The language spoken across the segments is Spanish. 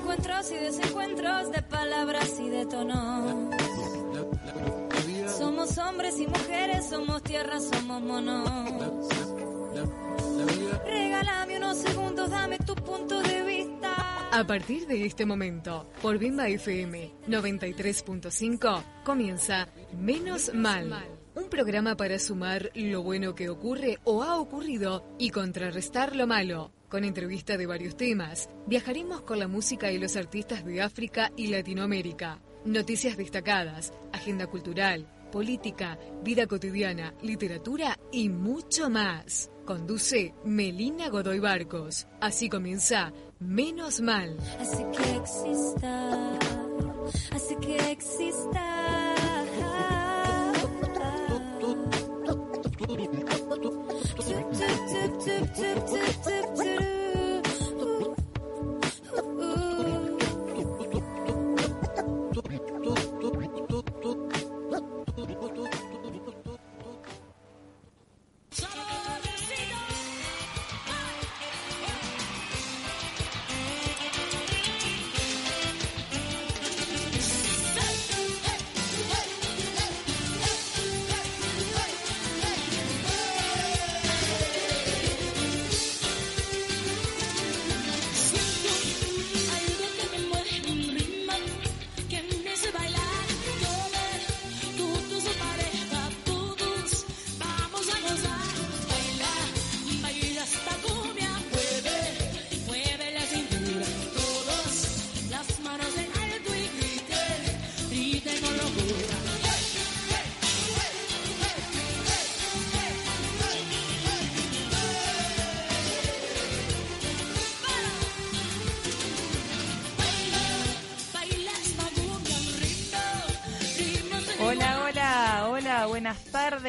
encuentros y desencuentros de palabras y de tono. Somos hombres y mujeres, somos tierra, somos monos. Regálame unos segundos, dame tu punto de vista. A partir de este momento, por Bimba FM 93.5, comienza Menos Mal. Un programa para sumar lo bueno que ocurre o ha ocurrido y contrarrestar lo malo. Con entrevista de varios temas, viajaremos con la música y los artistas de África y Latinoamérica. Noticias destacadas, agenda cultural, política, vida cotidiana, literatura y mucho más. Conduce Melina Godoy Barcos. Así comienza Menos Mal. Así que exista, así que exista.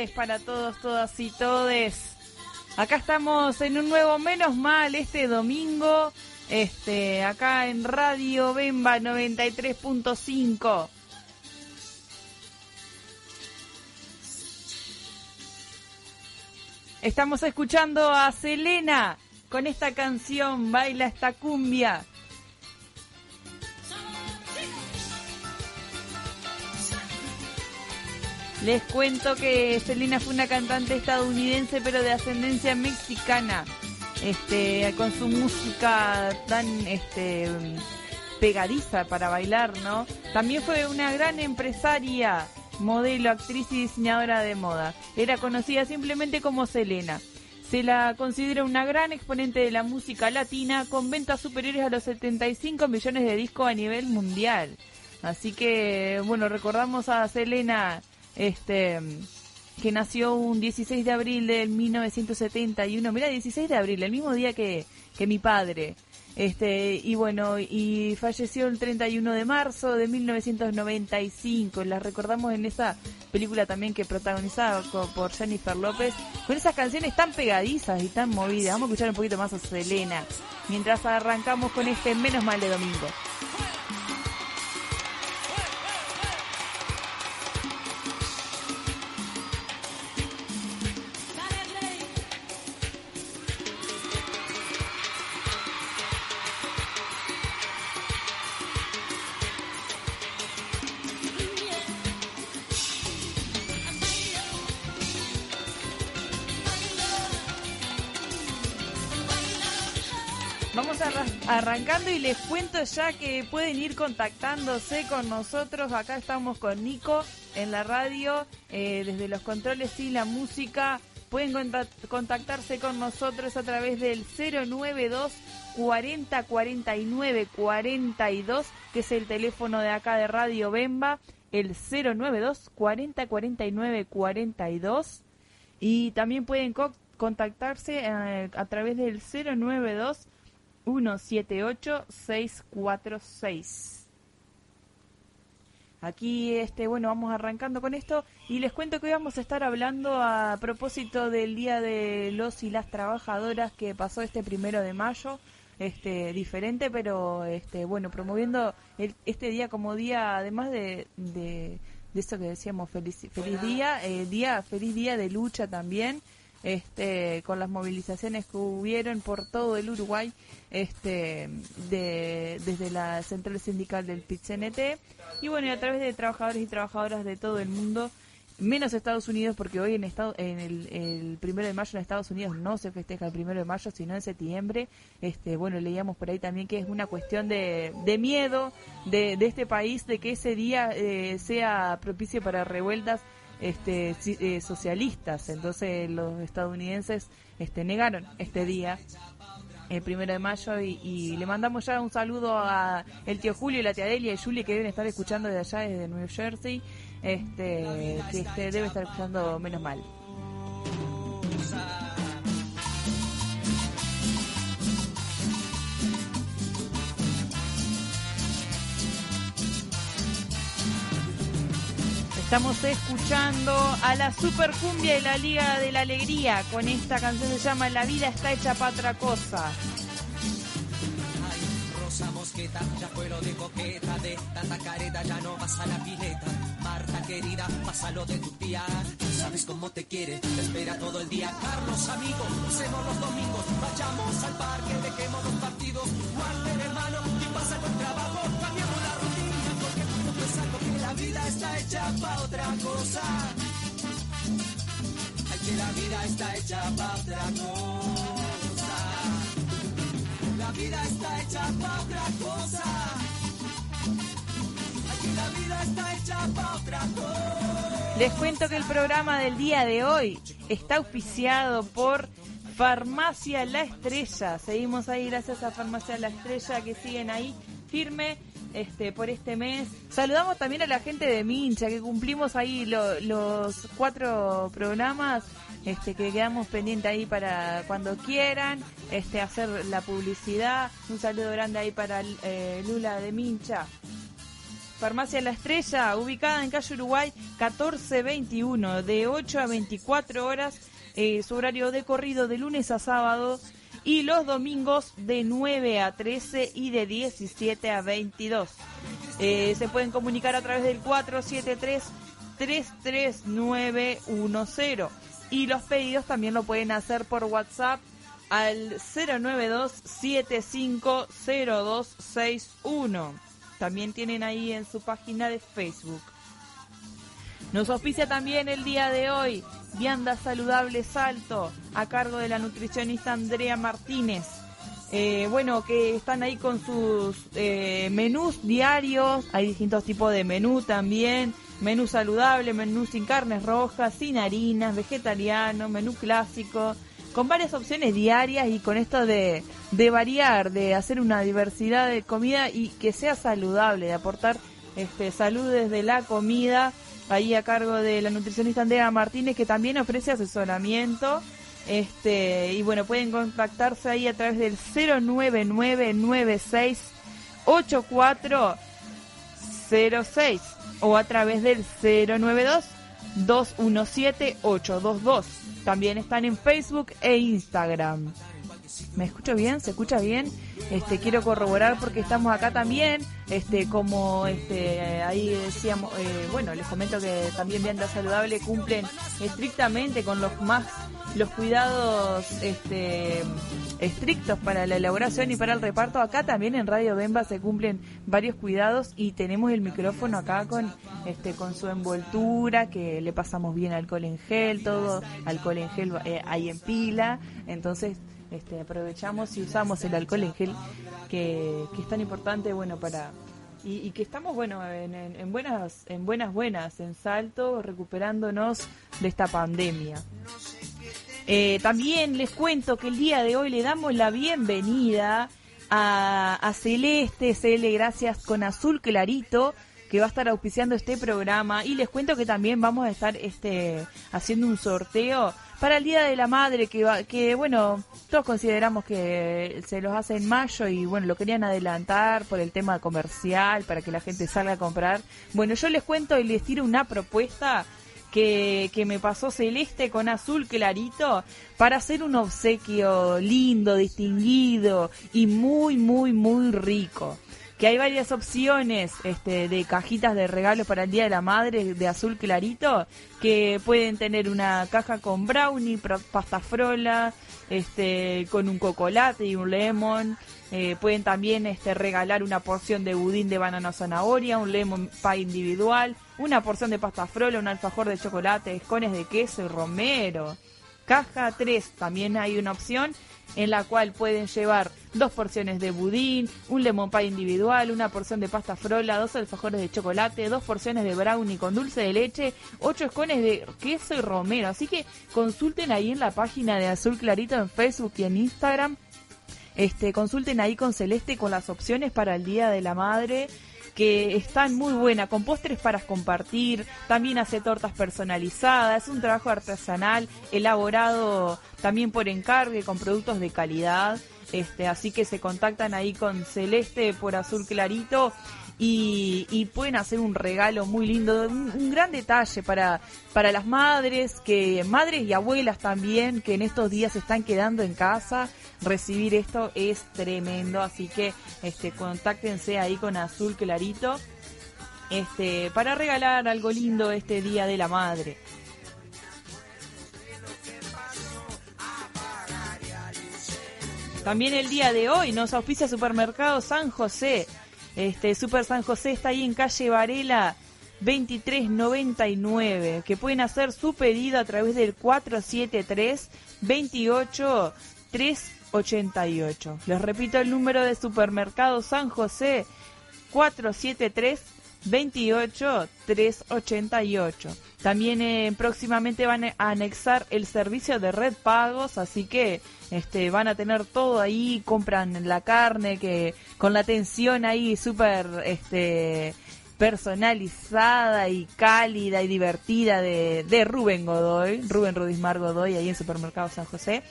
Para todos, todas y todes. Acá estamos en un nuevo Menos Mal este domingo, este, acá en Radio Bemba 93.5. Estamos escuchando a Selena con esta canción, Baila esta cumbia. Les cuento que Selena fue una cantante estadounidense pero de ascendencia mexicana. Este, con su música tan este pegadiza para bailar, ¿no? También fue una gran empresaria, modelo, actriz y diseñadora de moda. Era conocida simplemente como Selena. Se la considera una gran exponente de la música latina con ventas superiores a los 75 millones de discos a nivel mundial. Así que, bueno, recordamos a Selena, este, que nació un 16 de abril del 1971. Mira, 16 de abril, el mismo día que, que mi padre. Este, y bueno, y falleció el 31 de marzo de 1995. La recordamos en esa película también que protagonizaba co- por Jennifer López, con esas canciones tan pegadizas y tan movidas. Vamos a escuchar un poquito más a Selena, mientras arrancamos con este Menos Mal de Domingo. Y les cuento ya que pueden ir contactándose con nosotros. Acá estamos con Nico en la radio, eh, desde los controles y la música. Pueden conta- contactarse con nosotros a través del 092 40 49 42, que es el teléfono de acá de Radio Bemba, el 092 40 49 42. Y también pueden co- contactarse eh, a través del 092 178 646. Aquí, este, bueno, vamos arrancando con esto y les cuento que hoy vamos a estar hablando a propósito del Día de los y las Trabajadoras que pasó este primero de mayo, este, diferente, pero, este, bueno, promoviendo el- este día como día, además de, de, de eso que decíamos, feliz, feliz día, eh, día, feliz día de lucha también, este, con las movilizaciones que hubieron por todo el Uruguay, este, de, desde la central sindical del PIT-CNT, y bueno, y a través de trabajadores y trabajadoras de todo el mundo, menos Estados Unidos, porque hoy en, estado, en el, el primero de mayo en Estados Unidos no se festeja el primero de mayo, sino en septiembre. Este, bueno, leíamos por ahí también que es una cuestión de, de miedo de, de este país, de que ese día eh, sea propicio para revueltas este, eh, socialistas. Entonces los estadounidenses este, negaron este día el primero de mayo y, y le mandamos ya un saludo a el tío Julio y la tía Delia y Julie que deben estar escuchando de allá desde New Jersey este que este, debe estar escuchando menos mal Estamos escuchando a la Super Cumbia y la Liga de la Alegría con esta canción que se llama La vida está hecha para otra cosa. Rosa mosqueta, ya fue lo de coqueta, de tanta careta ya no vas a la pileta. Marta querida, pásalo de tu tía, sabes cómo te quiere, te espera todo el día. Carlos amigo, usemos los domingos, vayamos al parque, dejemos los partidos. Walter hermano, la vida está hecha pa' otra cosa. Ay, que la vida está hecha pa' otra cosa. La vida está hecha pa' otra cosa. Aquí la vida está hecha pa' otra cosa. Les cuento que el programa del día de hoy está auspiciado por Farmacia La Estrella. Seguimos ahí gracias a Farmacia La Estrella que siguen ahí firme este por este mes. Saludamos también a la gente de Mincha que cumplimos ahí lo- los cuatro programas este que quedamos pendientes ahí para cuando quieran este hacer la publicidad. Un saludo grande ahí para eh, Lula de Mincha. Farmacia La Estrella, ubicada en calle Uruguay 1421, de 8 a 24 horas, eh, su horario de corrido de lunes a sábado y los domingos de 9 a 13 y de 17 a 22. Eh, se pueden comunicar a través del 473-33910 y los pedidos también lo pueden hacer por WhatsApp al 092-750261. También tienen ahí en su página de Facebook. Nos auspicia también el día de hoy Vianda Saludable Salto a cargo de la nutricionista Andrea Martínez. Eh, bueno, que están ahí con sus eh, menús diarios, hay distintos tipos de menú también, menú saludable, menú sin carnes rojas, sin harinas, vegetariano, menú clásico, con varias opciones diarias y con esto de, de variar, de hacer una diversidad de comida y que sea saludable, de aportar este, salud desde la comida, ahí a cargo de la nutricionista Andrea Martínez que también ofrece asesoramiento. Este, y bueno, pueden contactarse ahí a través del 09996 8406 o a través del 092 217 822. También están en Facebook e Instagram. ¿Me escucho bien? ¿Se escucha bien? Este, quiero corroborar porque estamos acá también, este, como este, ahí decíamos, eh, bueno, les comento que también Vianda Saludable cumplen estrictamente con los más, los cuidados, este, estrictos para la elaboración y para el reparto. Acá también en Radio Bemba se cumplen varios cuidados y tenemos el micrófono acá con, este, con su envoltura, que le pasamos bien alcohol en gel, todo alcohol en gel eh, ahí en pila, entonces este, aprovechamos y usamos el alcohol en gel que, que es tan importante bueno para y, que estamos bueno en, en- en buenas en buenas buenas en salto recuperándonos de esta pandemia. Eh, también les cuento que el día de hoy le damos la bienvenida a, a Celeste. Cele gracias con azul clarito que va a estar auspiciando este programa. Y les cuento que también vamos a estar este haciendo un sorteo para el Día de la Madre que va, que bueno, todos consideramos que se los hace en mayo y bueno, lo querían adelantar por el tema comercial para que la gente salga a comprar. Bueno, yo les cuento y les tiro una propuesta que, que me pasó celeste con azul clarito para hacer un obsequio lindo, distinguido y muy, muy, muy rico. Que hay varias opciones este, de cajitas de regalo para el Día de la Madre de azul clarito, que pueden tener una caja con brownie, pasta frola, este, con un cocolate y un lemon. Eh, pueden también este, regalar una porción de budín de banana zanahoria, un lemon pie individual, una porción de pasta frola, un alfajor de chocolate, escones de queso y romero. Caja 3 también hay una opción en la cual pueden llevar dos porciones de budín, un lemon pie individual, una porción de pasta frola, dos alfajores de chocolate, dos porciones de brownie con dulce de leche, ocho escones de queso y romero. Así que consulten ahí en la página de Azul Clarito en Facebook y en Instagram. Este, consulten ahí con Celeste con las opciones para el Día de la Madre que están muy buenas, con postres para compartir, también hace tortas personalizadas, un trabajo artesanal elaborado también por encargue con productos de calidad, este, así que se contactan ahí con Celeste por Azul Clarito y, y pueden hacer un regalo muy lindo, un, un gran detalle para, para las madres, que madres y abuelas también, que en estos días se están quedando en casa, recibir esto es tremendo, así que este contáctense ahí con Azul Clarito este para regalar algo lindo este día de la madre. También el día de hoy nos auspicia Supermercado San José. Este Super San José está ahí en calle Varela 2399, que pueden hacer su pedido a través del 473 28 388. Les repito el número de Supermercado San José 473 28 388. También eh, próximamente van a anexar el servicio de red pagos, así que este van a tener todo ahí, compran la carne que con la atención ahí súper este personalizada y cálida y divertida de, de Rubén Godoy, Rubén Rudismar Godoy ahí en Supermercado San José.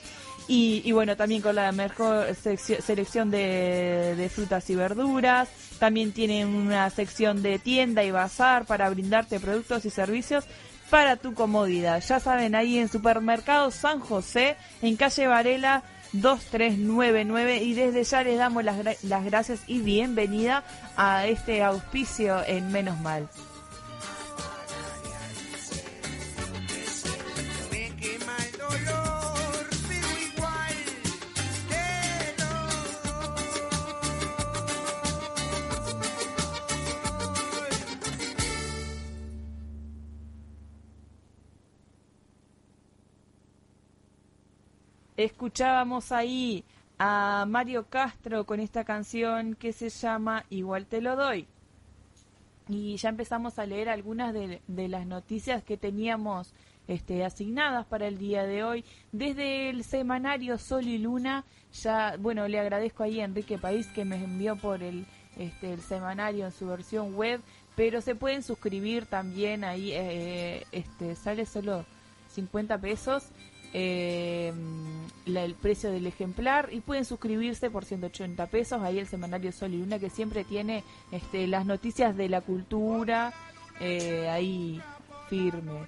Y, bueno, también con la mejor selección de, frutas y verduras. También tienen una sección de tienda y bazar para brindarte productos y servicios para tu comodidad. Ya saben, ahí en Supermercado San José, en calle Varela 2399. Y desde ya les damos las, las gracias y bienvenida a este auspicio en Menos Mal. Escuchábamos ahí a Mario Castro con esta canción que se llama Igual te lo doy. Y ya empezamos a leer algunas de, las noticias que teníamos este, asignadas para el día de hoy. Desde el semanario Sol y Luna, ya, bueno, le agradezco ahí a Enrique País que me envió por el, este, el semanario en su versión web, pero se pueden suscribir también ahí, eh, este, sale solo 50 pesos eh, la- el precio del ejemplar y pueden suscribirse por 180 pesos ahí el semanario Sol y Luna que siempre tiene este, las noticias de la cultura eh, ahí firme.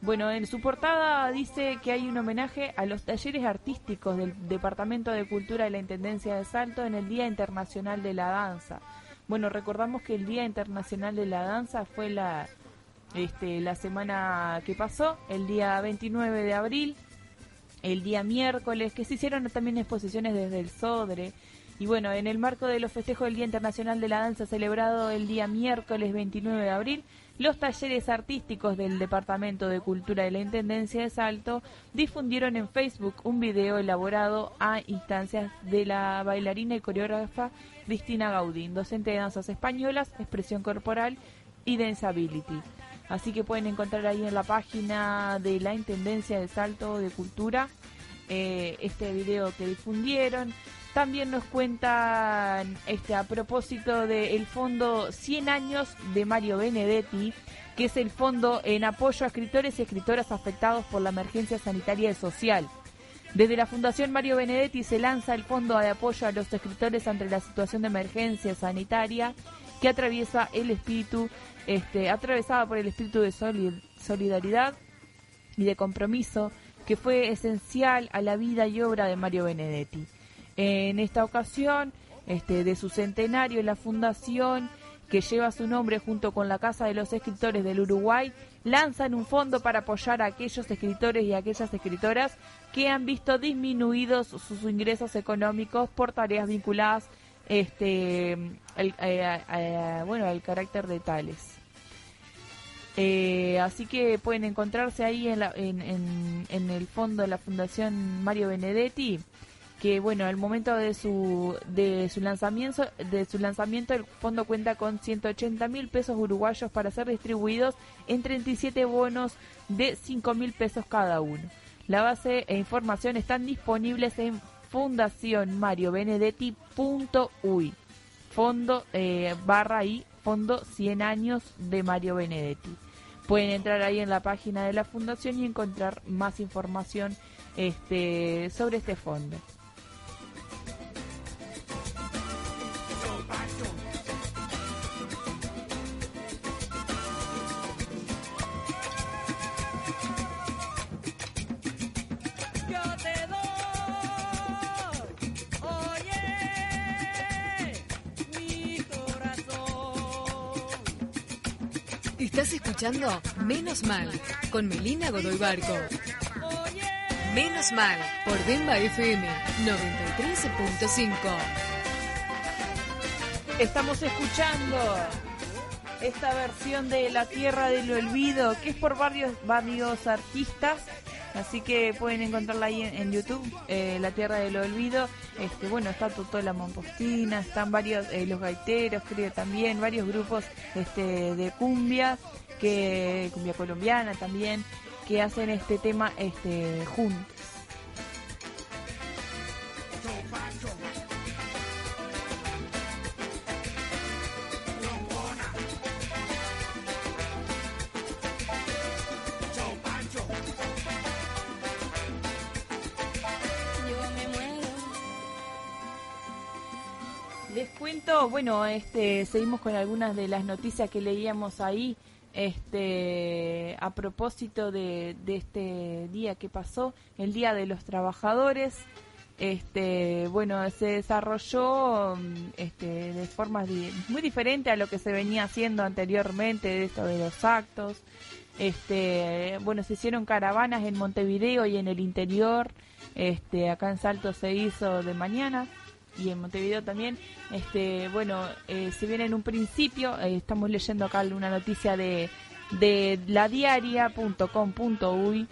Bueno, en su portada dice que hay un homenaje a los talleres artísticos del Departamento de Cultura de la Intendencia de Salto en el Día Internacional de la Danza. Bueno, recordamos que el Día Internacional de la Danza fue la, este, la semana que pasó, el día 29 de abril, el día miércoles, que se hicieron también exposiciones desde el Sodre. Y bueno, en el marco de los festejos del Día Internacional de la Danza celebrado el día miércoles 29 de abril, los talleres artísticos del Departamento de Cultura de la Intendencia de Salto difundieron en Facebook un video elaborado a instancias de la bailarina y coreógrafa Cristina Gaudín, docente de danzas españolas, expresión corporal y Danceability. Así que pueden encontrar ahí en la página de la Intendencia de Salto de Cultura eh, este video que difundieron. También nos cuentan este a propósito del fondo 100 años de Mario Benedetti, que es el fondo en apoyo a escritores y escritoras afectados por la emergencia sanitaria y social. Desde la Fundación Mario Benedetti se lanza el Fondo de Apoyo a los Escritores ante la situación de emergencia sanitaria que atraviesa el espíritu, este, atravesada por el espíritu de soli- solidaridad y de compromiso que fue esencial a la vida y obra de Mario Benedetti. En esta ocasión, este, de su centenario, la fundación que lleva su nombre junto con la Casa de los Escritores del Uruguay, lanzan un fondo para apoyar a aquellos escritores y aquellas escritoras que han visto disminuidos sus ingresos económicos por tareas vinculadas este, el- eh, a- bueno, al carácter de tales. Eh, así que pueden encontrarse ahí en, la- en, en- en el fondo de la Fundación Mario Benedetti que bueno al momento de su de su lanzamiento de su lanzamiento el fondo cuenta con 180 mil pesos uruguayos para ser distribuidos en 37 bonos de 5 mil pesos cada uno la base e información están disponibles en fundacionmariobenedetti.uy fondo eh, barra ahí fondo 100 años de Mario Benedetti. Pueden entrar ahí en la página de la fundación y encontrar más información este sobre este fondo Estás escuchando Menos Mal con Melina Godoy Barco. Menos Mal por Bemba FM 93.5. Estamos escuchando esta versión de La Tierra del Olvido, que es por varios artistas. Así que pueden encontrarla ahí en, YouTube, eh, La Tierra del Olvido. Este, bueno, está Totola Mompostina, están varios, eh, los gaiteros, creo también, varios grupos este, de cumbia, que cumbia colombiana también, que hacen este tema este, juntos. Les cuento, bueno, este, seguimos con algunas de las noticias que leíamos ahí, este, a propósito de, este día que pasó, el Día de los Trabajadores. Este, bueno, se desarrolló, mm, este, de formas muy diferentes a lo que se venía haciendo anteriormente, de esto de los actos. Este, bueno, se hicieron caravanas en Montevideo y en el interior. Este, acá en Salto se hizo de mañana y en Montevideo también. Este, bueno, eh, si bien en un principio eh, estamos leyendo acá una noticia de de ladiaria.com.uy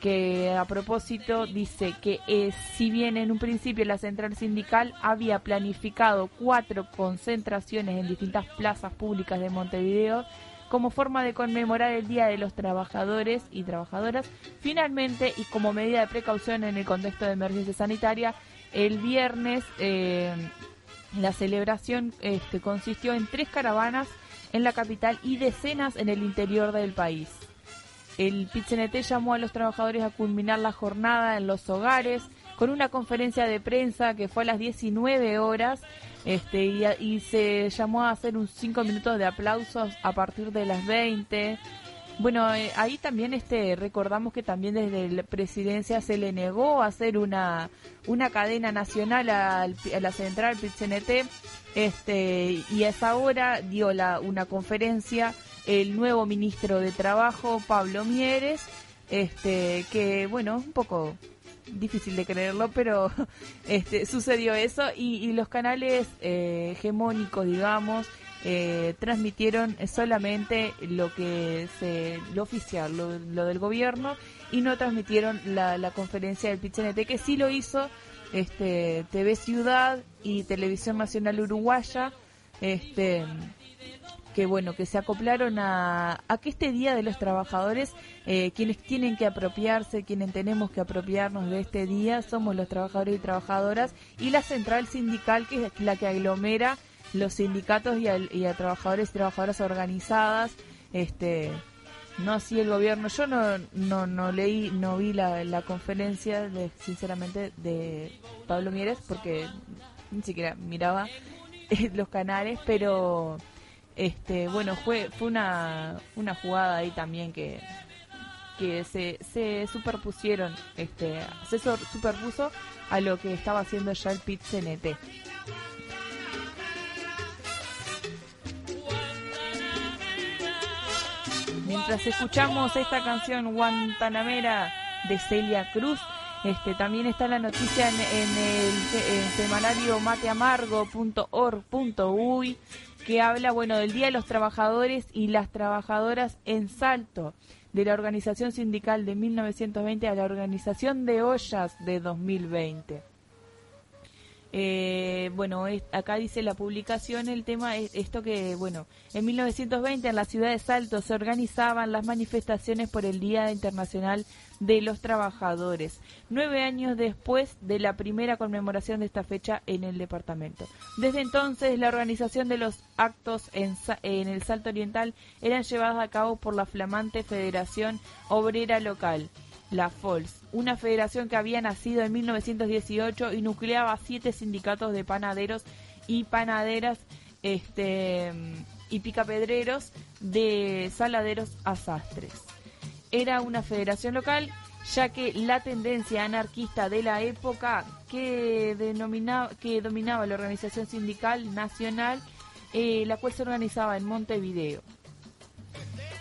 que a propósito dice que eh, si bien en un principio la central sindical había planificado cuatro concentraciones en distintas plazas públicas de Montevideo como forma de conmemorar el Día de los Trabajadores y Trabajadoras, finalmente y como medida de precaución en el contexto de emergencia sanitaria, el viernes eh, la celebración este, consistió en tres caravanas en la capital y decenas en el interior del país. El PITCNT llamó a los trabajadores a culminar la jornada en los hogares con una conferencia de prensa que fue a las 19 horas este, y, se llamó a hacer un 5 minutos de aplausos a partir de las 20. Bueno, eh, ahí también este recordamos que también desde la presidencia se le negó hacer una, una cadena nacional al- a la central PITCNT este, y a esa hora dio la, una conferencia el nuevo ministro de Trabajo, Pablo Mieres, este, que bueno, un poco difícil de creerlo, pero este, sucedió eso. Y, y los canales eh, hegemónicos, digamos, eh, transmitieron solamente lo que se, lo oficial, lo, lo del gobierno y no transmitieron la, conferencia del PITCNT que sí lo hizo este TV Ciudad y Televisión Nacional Uruguaya, este que bueno, que se acoplaron a, a que este Día de los Trabajadores, eh, quienes tienen que apropiarse, quienes tenemos que apropiarnos de este día, somos los trabajadores y trabajadoras y la central sindical, que es la que aglomera los sindicatos y, al- y a trabajadores y trabajadoras organizadas, este no así el gobierno. Yo no, no, no leí, no vi la, la conferencia, de, sinceramente, de Pablo Mieres, porque ni siquiera miraba eh, los canales, pero este bueno fue fue una, una jugada ahí también que que se, se superpusieron este se superpuso a lo que estaba haciendo ya el PIT mientras escuchamos esta canción Guantanamera de Celia Cruz, este, también está la noticia en, el, semanario mateamargo.org.uy que habla, bueno, del Día de los Trabajadores y las Trabajadoras en Salto, de la organización sindical de 1920 a la organización de ollas de 2020. Eh, bueno, acá dice la publicación, el tema es esto que, bueno, en 1920 en la ciudad de Salto se organizaban las manifestaciones por el Día Internacional de los Trabajadores, nueve años después de la primera conmemoración de esta fecha en el departamento. Desde entonces, la organización de los actos en, en el Salto Oriental eran llevadas a cabo por la flamante Federación Obrera Local la FOLS, una federación que había nacido en 1918 y nucleaba siete sindicatos de panaderos y panaderas este, y picapedreros de saladeros a sastres. Era una federación local ya que la tendencia anarquista de la época que, denominaba, que dominaba la organización sindical nacional, eh, la cual se organizaba en Montevideo.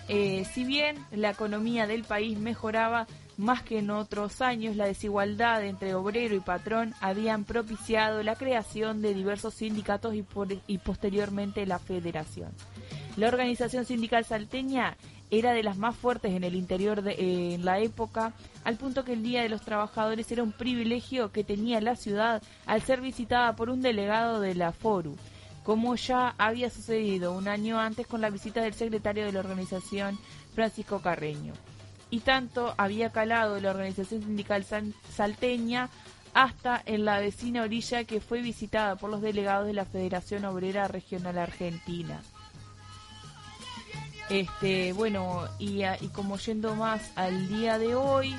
Eh, si bien la economía del país mejoraba más que en otros años, la desigualdad entre obrero y patrón habían propiciado la creación de diversos sindicatos y, posteriormente la federación. La organización sindical salteña era de las más fuertes en el interior de eh, en la época, al punto que el Día de los Trabajadores era un privilegio que tenía la ciudad al ser visitada por un delegado de la FORU, como ya había sucedido un año antes con la visita del secretario de la organización, Francisco Carreño. Y tanto había calado la organización sindical salteña hasta en la vecina orilla que fue visitada por los delegados de la Federación Obrera Regional Argentina. Este, bueno, y, y como yendo más al día de hoy,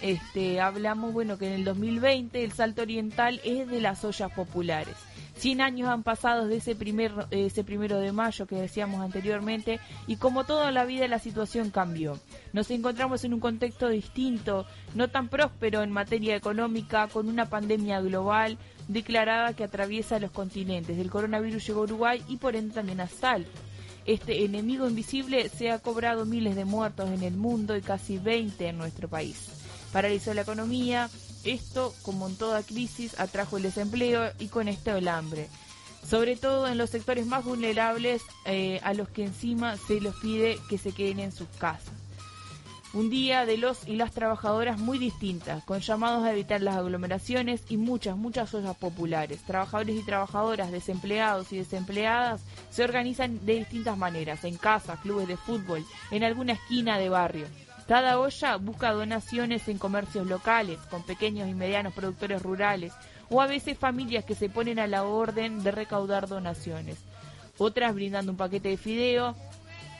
este, hablamos, bueno, que en el 2020 el Salto Oriental es de las ollas populares. 100 años han pasado desde ese, primer, ese primero de mayo que decíamos anteriormente y como toda la vida la situación cambió. Nos encontramos en un contexto distinto, no tan próspero en materia económica, con una pandemia global declarada que atraviesa los continentes. El coronavirus llegó a Uruguay y por ende también a Salto. Este enemigo invisible se ha cobrado miles de muertos en el mundo y casi 20 en nuestro país. Paralizó la economía, esto, como en toda crisis, atrajo el desempleo y con esto el hambre. Sobre todo en los sectores más vulnerables eh, a los que encima se los pide que se queden en sus casas. Un día de los y las trabajadoras muy distintas, con llamados a evitar las aglomeraciones y muchas, muchas ollas populares. Trabajadores y trabajadoras, desempleados y desempleadas se organizan de distintas maneras, en casas, clubes de fútbol, en alguna esquina de barrio. Cada olla busca donaciones en comercios locales, con pequeños y medianos productores rurales, o a veces familias que se ponen a la orden de recaudar donaciones. Otras brindando un paquete de fideo,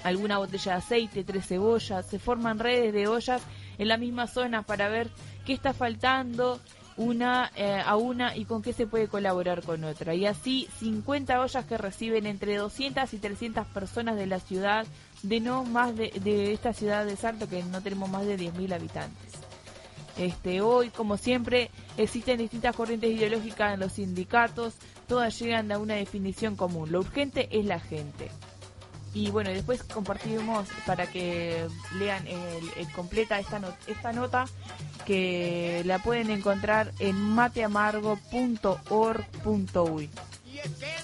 alguna botella de aceite, tres cebollas, se forman redes de ollas en la misma zona para ver qué está faltando una eh, a una y con qué se puede colaborar con otra. Y así 50 ollas que reciben entre 200 y 300 personas de la ciudad, de no más de, de esta ciudad de Salto que no tenemos más de 10.000 habitantes. Este, hoy, como siempre, existen distintas corrientes ideológicas en los sindicatos, todas llegan a una definición común. Lo urgente es la gente. Y bueno, después compartimos para que lean el, completa esta, not- esta nota que la pueden encontrar en mateamargo.org.uy. Y es que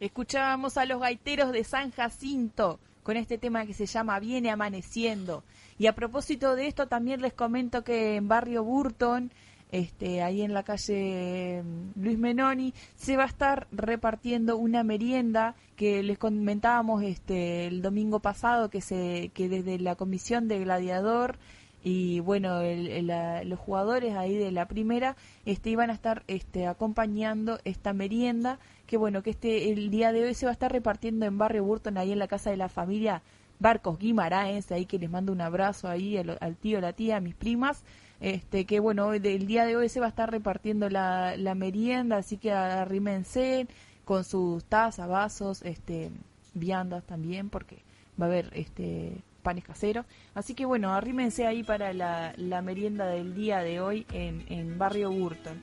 Escuchábamos a los gaiteros de San Jacinto con este tema que se llama Viene Amaneciendo. Y a propósito de esto, también les comento que en Barrio Burton, este, ahí en la calle mm, Luis Menoni, se va a estar repartiendo una merienda que les comentábamos este, el domingo pasado, que, se, que desde la comisión de Gladiador y bueno el- la- los jugadores ahí de la primera este iban a estar este acompañando esta merienda que bueno que este el día de hoy se va a estar repartiendo en barrio Burton ahí en la casa de la familia Barcos Guimaraes ahí que les mando un abrazo ahí al, al tío la tía a mis primas este que bueno del día de hoy se va a estar repartiendo la, la merienda así que arrímense con sus tazas vasos este viandas también, porque va a haber este panes caseros. Así que bueno, arrímense ahí para la, la merienda del día de hoy en, en Barrio Burton.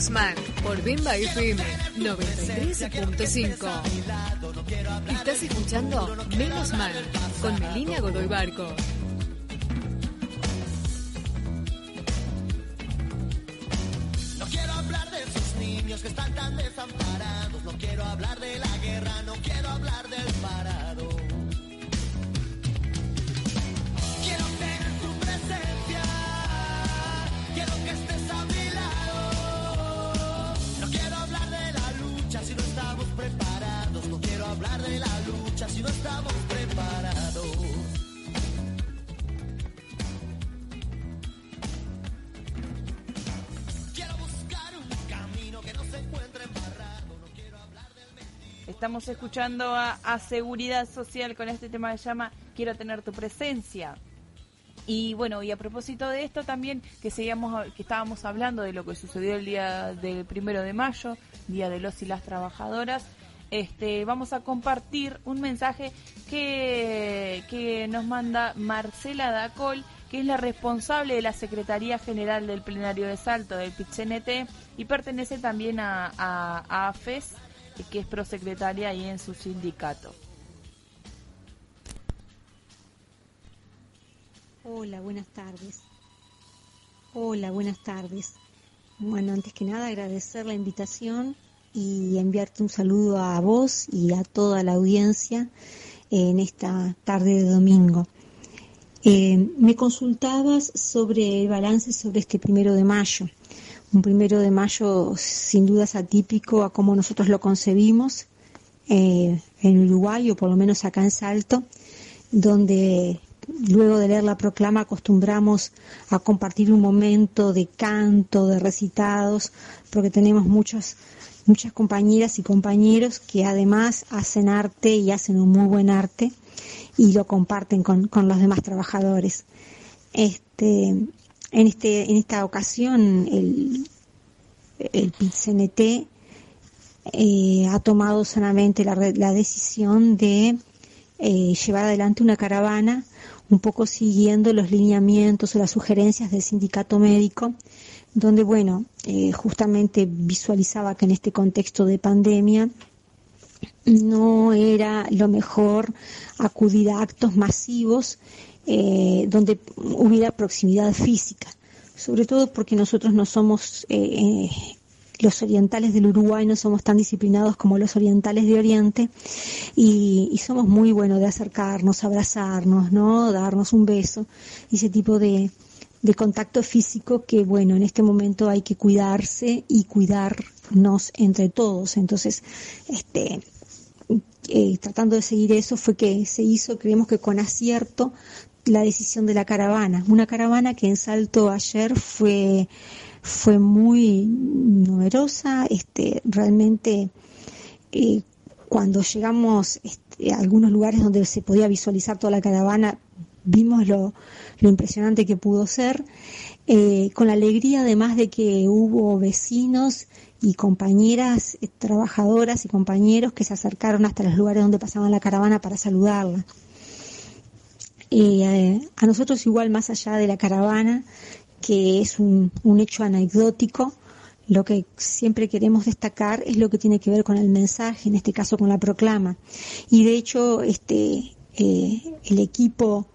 Menos mal por Bimba FM 93.5. Estás escuchando Menos mal con Melina Godoy Barco. No quiero hablar de esos niños que están tan desamparados. No quiero hablar de la guerra, no quiero hablar del Estamos escuchando a, Seguridad Social con este tema que llama Quiero tener tu presencia. Y bueno, y a propósito de esto también, que seguíamos, que estábamos hablando de lo que sucedió el día del primero de mayo, Día de los y las Trabajadoras, este, vamos a compartir un mensaje que, que nos manda Marcela Dacol, que es la responsable de la Secretaría General del Plenario de Salto del PITCNT y pertenece también a AFES, que es prosecretaria ahí en su sindicato. Hola, buenas tardes. Hola, buenas tardes. Bueno, antes que nada agradecer la invitación y enviarte un saludo a vos y a toda la audiencia en esta tarde de domingo. Eh, me consultabas sobre el balance sobre este primero de mayo. Un primero de mayo sin dudas atípico a como nosotros lo concebimos eh, en Uruguay o por lo menos acá en Salto, donde luego de leer la proclama acostumbramos a compartir un momento de canto, de recitados, porque tenemos muchos, muchas compañeras y compañeros que además hacen arte y hacen un muy buen arte y lo comparten con, con los demás trabajadores. Este, en, este, en esta ocasión el, el PIT-CNT eh, ha tomado sanamente la, la decisión de eh, llevar adelante una caravana un poco siguiendo los lineamientos o las sugerencias del sindicato médico, donde, bueno, eh, justamente visualizaba que en este contexto de pandemia no era lo mejor acudir a actos masivos eh, donde hubiera proximidad física, sobre todo porque nosotros no somos eh, eh, los orientales del Uruguay no somos tan disciplinados como los orientales de Oriente y, somos muy buenos de acercarnos, abrazarnos, ¿no? darnos un beso, ese tipo de, de contacto físico que, bueno, en este momento hay que cuidarse y cuidarnos entre todos. Entonces, este, eh, tratando de seguir eso fue que se hizo, creemos que con acierto, la decisión de la caravana. Una caravana que en Salto ayer fue fue muy numerosa, este, realmente eh, cuando llegamos este, a algunos lugares donde se podía visualizar toda la caravana, vimos lo, lo impresionante que pudo ser, eh, con la alegría además de que hubo vecinos y compañeras eh, trabajadoras y compañeros que se acercaron hasta los lugares donde pasaban la caravana para saludarla. Eh, a nosotros igual más allá de la caravana, que es un, hecho anecdótico, lo que siempre queremos destacar es lo que tiene que ver con el mensaje, en este caso con la proclama. Y de hecho, este, eh, el equipo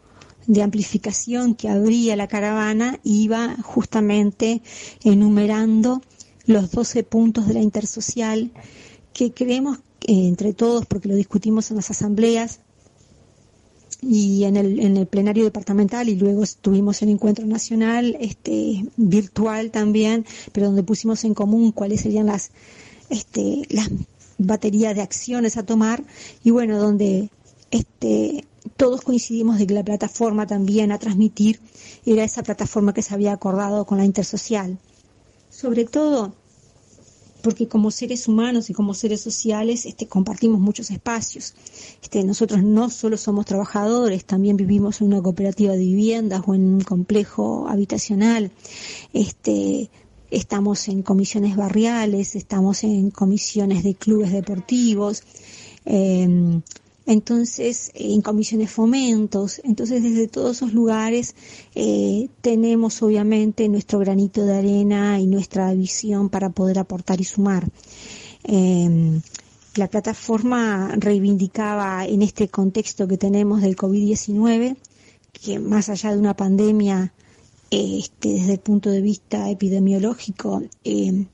de amplificación que abría la caravana iba justamente enumerando los 12 puntos de la intersocial que creemos eh, entre todos, porque lo discutimos en las asambleas, y en el, en el plenario departamental y luego estuvimos en encuentro nacional este virtual también pero donde pusimos en común cuáles serían las este las baterías de acciones a tomar y bueno donde este todos coincidimos de que la plataforma también a transmitir era esa plataforma que se había acordado con la intersocial. Sobre todo porque como seres humanos y como seres sociales este, compartimos muchos espacios. Este, nosotros no solo somos trabajadores, también vivimos en una cooperativa de viviendas o en un complejo habitacional. Este, estamos en comisiones barriales, estamos en comisiones de clubes deportivos. Eh, entonces en comisiones fomentos, entonces desde todos esos lugares eh, tenemos obviamente nuestro granito de arena y nuestra visión para poder aportar y sumar. Eh, la plataforma reivindicaba en este contexto que tenemos del COVID-19, que más allá de una pandemia, este, desde el punto de vista epidemiológico, eh,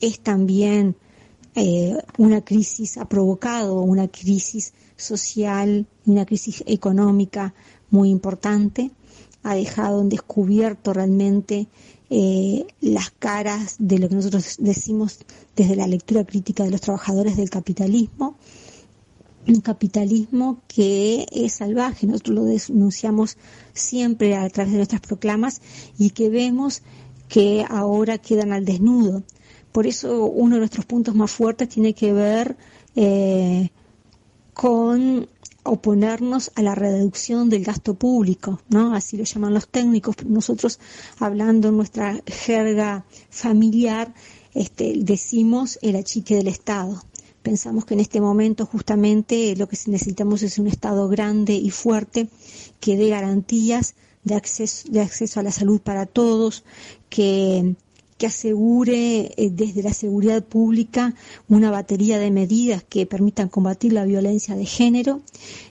es también eh, una crisis, ha provocado una crisis social, una crisis económica muy importante, ha dejado en descubierto realmente eh, las caras de lo que nosotros decimos desde la lectura crítica de los trabajadores del capitalismo, un capitalismo que es salvaje, nosotros lo denunciamos siempre a través de nuestras proclamas y que vemos que ahora quedan al desnudo. Por eso uno de nuestros puntos más fuertes tiene que ver eh, con oponernos a la reducción del gasto público, ¿no? Así lo llaman los técnicos. Nosotros, hablando en nuestra jerga familiar, este, decimos el achique del Estado. Pensamos que en este momento justamente lo que necesitamos es un Estado grande y fuerte que dé garantías de acceso, de acceso a la salud para todos, que que asegure eh, desde la seguridad pública una batería de medidas que permitan combatir la violencia de género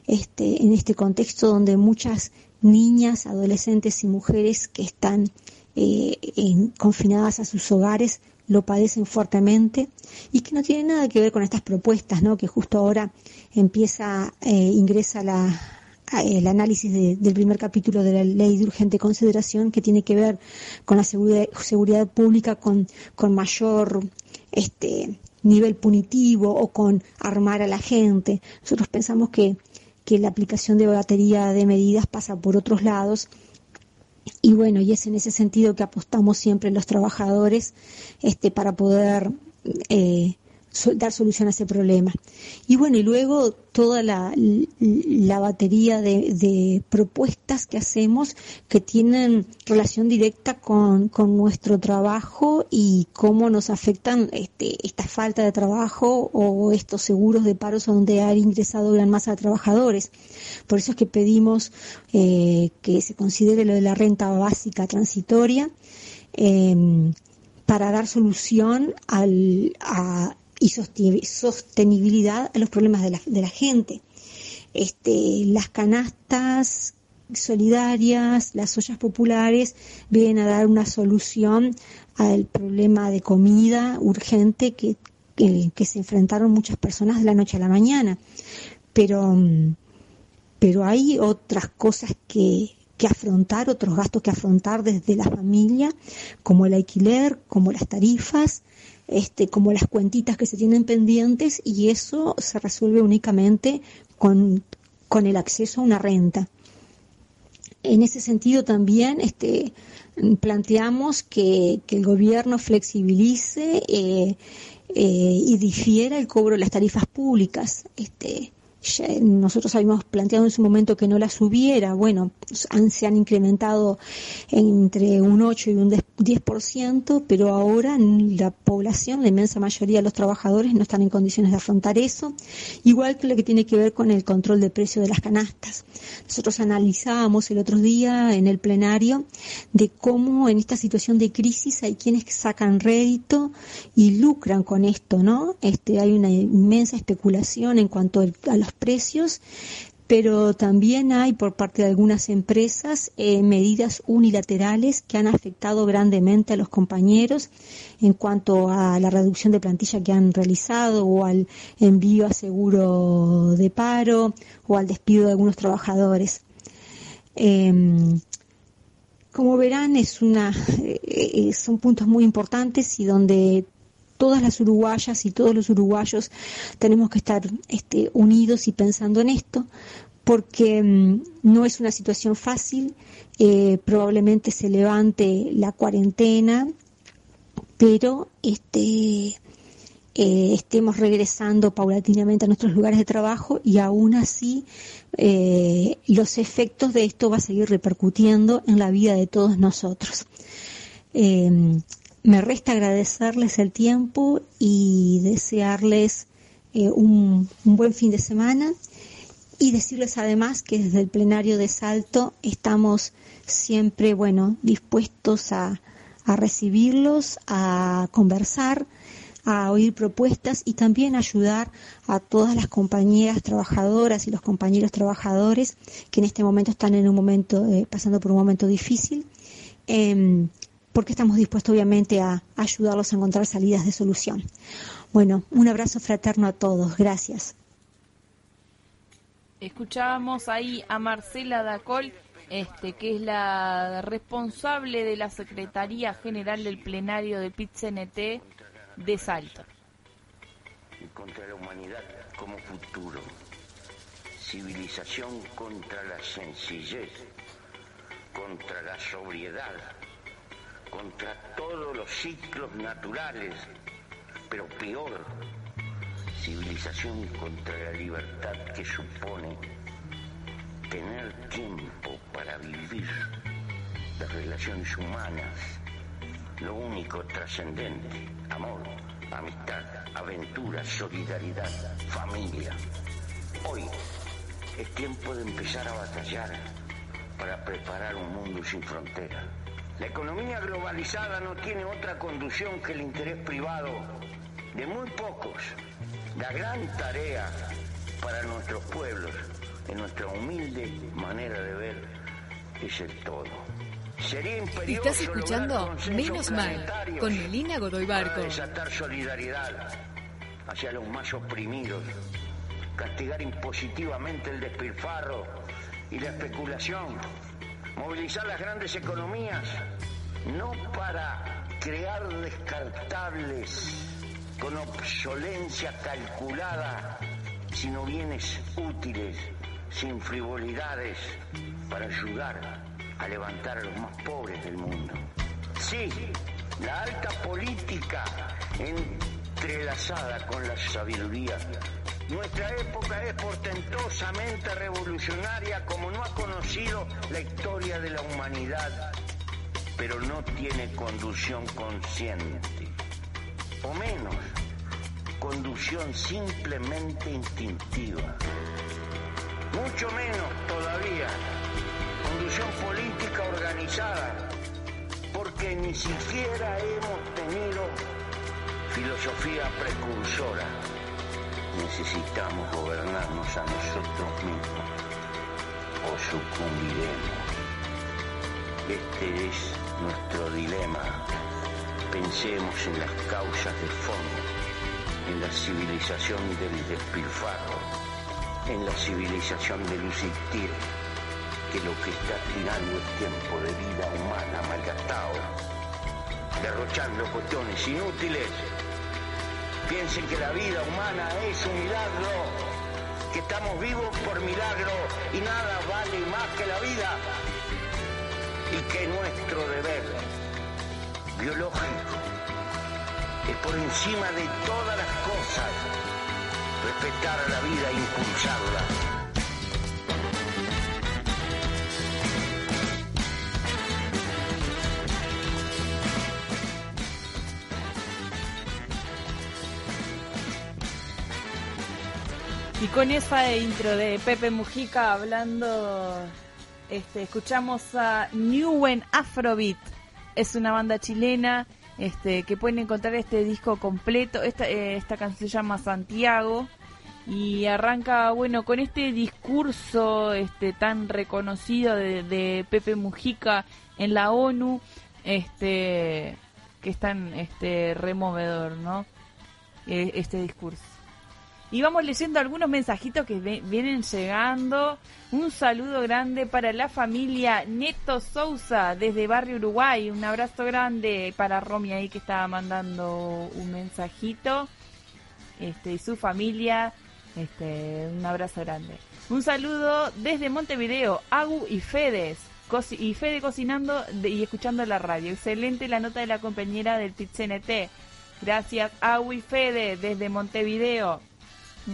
este, en este contexto donde muchas niñas, adolescentes y mujeres que están eh, en- confinadas a sus hogares lo padecen fuertemente y que no tiene nada que ver con estas propuestas, ¿no? Que justo ahora empieza, eh, ingresa la, el análisis de- del primer capítulo de la ley de urgente consideración que tiene que ver con la seguridad, pública con, con mayor este nivel punitivo o con armar a la gente. Nosotros pensamos que, que la aplicación de batería de medidas pasa por otros lados y bueno, y es en ese sentido que apostamos siempre los trabajadores este, para poder eh, dar solución a ese problema. Y bueno, y luego toda la, la batería de, propuestas que hacemos que tienen relación directa con, con nuestro trabajo y cómo nos afectan este, esta falta de trabajo o estos seguros de paros donde ha ingresado gran masa de trabajadores. Por eso es que pedimos eh, que se considere lo de la renta básica transitoria eh, para dar solución al, a, y sostenibilidad a los problemas de la, de la gente. Este, las canastas solidarias, las ollas populares vienen a dar una solución al problema de comida urgente que, que, se enfrentaron muchas personas de la noche a la mañana. Pero, pero hay otras cosas que, que afrontar, otros gastos que afrontar desde la familia, como el alquiler, como las tarifas, este, como las cuentitas que se tienen pendientes, y eso se resuelve únicamente con, con el acceso a una renta. En ese sentido también este, planteamos que, que el gobierno flexibilice eh, eh, y difiera el cobro de las tarifas públicas. Este, nosotros habíamos planteado en su momento que no las hubiera, bueno, se han incrementado entre un 8 y un 10%, pero ahora la población, la inmensa mayoría de los trabajadores no están en condiciones de afrontar eso, igual que lo que tiene que ver con el control de precio de las canastas. Nosotros analizábamos el otro día en el plenario de cómo en esta situación de crisis hay quienes sacan rédito y lucran con esto, ¿no? Este, hay una inmensa especulación en cuanto a los precios, pero también hay por parte de algunas empresas eh, medidas unilaterales que han afectado grandemente a los compañeros en cuanto a la reducción de plantilla que han realizado o al envío a seguro de paro o al despido de algunos trabajadores. Em, como verán, es una, eh, eh, son puntos muy importantes y donde todas las uruguayas y todos los uruguayos tenemos que estar este, unidos y pensando en esto, porque mm, no es una situación fácil, eh, probablemente se levante la cuarentena, pero este eh, estemos regresando paulatinamente a nuestros lugares de trabajo y aún así eh, los efectos de esto va a seguir repercutiendo en la vida de todos nosotros. Eh, me resta agradecerles el tiempo y desearles eh, un, un buen fin de semana y decirles además que desde el plenario de Salto estamos siempre, bueno, dispuestos a, a recibirlos, a conversar, a oír propuestas y también ayudar a todas las compañeras trabajadoras y los compañeros trabajadores que en este momento están en un momento, eh, pasando por un momento difícil, em, porque estamos dispuestos obviamente a ayudarlos a encontrar salidas de solución. Bueno, un abrazo fraterno a todos. Gracias. Escuchábamos ahí a Marcela Dacol, este, que es la responsable de la Secretaría General del Plenario de PIT-CNT de Salto. y contra la humanidad como futuro. Civilización contra la sencillez, contra la sobriedad, contra todos los ciclos naturales, pero peor, civilización contra la libertad que supone tener tiempo para vivir las relaciones humanas, lo único trascendente, amor, amistad, aventura, solidaridad, familia. Hoy es tiempo de empezar a batallar para preparar un mundo sin fronteras. La economía globalizada no tiene otra conducción que el interés privado de muy pocos. La gran tarea para nuestros pueblos, en nuestra humilde manera de ver, es el todo. Sería imperioso Estás escuchando Menos Mal con Melina Godoy Barco. para desatar solidaridad hacia los más oprimidos, castigar impositivamente el despilfarro y la especulación, movilizar las grandes economías, no para crear descartables con obsolencia calculada, sino bienes útiles, sin frivolidades, para ayudar a levantar a los más pobres del mundo. Sí, la alta política entrelazada con la sabiduría. Nuestra época es portentosamente revolucionaria como no ha conocido la historia de la humanidad, pero no tiene conducción consciente, o menos, conducción simplemente instintiva. Mucho menos todavía conducción política organizada, porque ni siquiera hemos tenido filosofía precursora. Necesitamos gobernarnos a nosotros mismos o sucumbiremos. Este es nuestro dilema. Pensemos en las causas de fondo, en la civilización del despilfarro, en la civilización del existir que lo que está tirando es tiempo de vida humana malgastado, derrochando cuestiones inútiles. Piensen que la vida humana es un milagro, que estamos vivos por milagro y nada vale más que la vida. Y que nuestro deber biológico es por encima de todas las cosas respetar la vida e impulsarla. Con esa intro de Pepe Mujica hablando, este, escuchamos a Newen Afrobeat. Es una banda chilena este, que pueden encontrar este disco completo. Esta, eh, esta canción se llama Santiago y arranca, bueno, con este discurso este, tan reconocido de, Pepe Mujica en la ONU, este, que es tan este, removedor, ¿no? Eh, Este discurso. Y vamos leyendo algunos mensajitos que vienen llegando. Un saludo grande para la familia Neto Sousa desde Barrio Uruguay. Un abrazo grande para Romy ahí que estaba mandando un mensajito. Este, y su familia. Este, un abrazo grande. Un saludo desde Montevideo, Agu y Fedes. Y Fede cocinando y escuchando la radio. Excelente la nota de la compañera del PIT-CNT. Gracias a Fede desde Montevideo.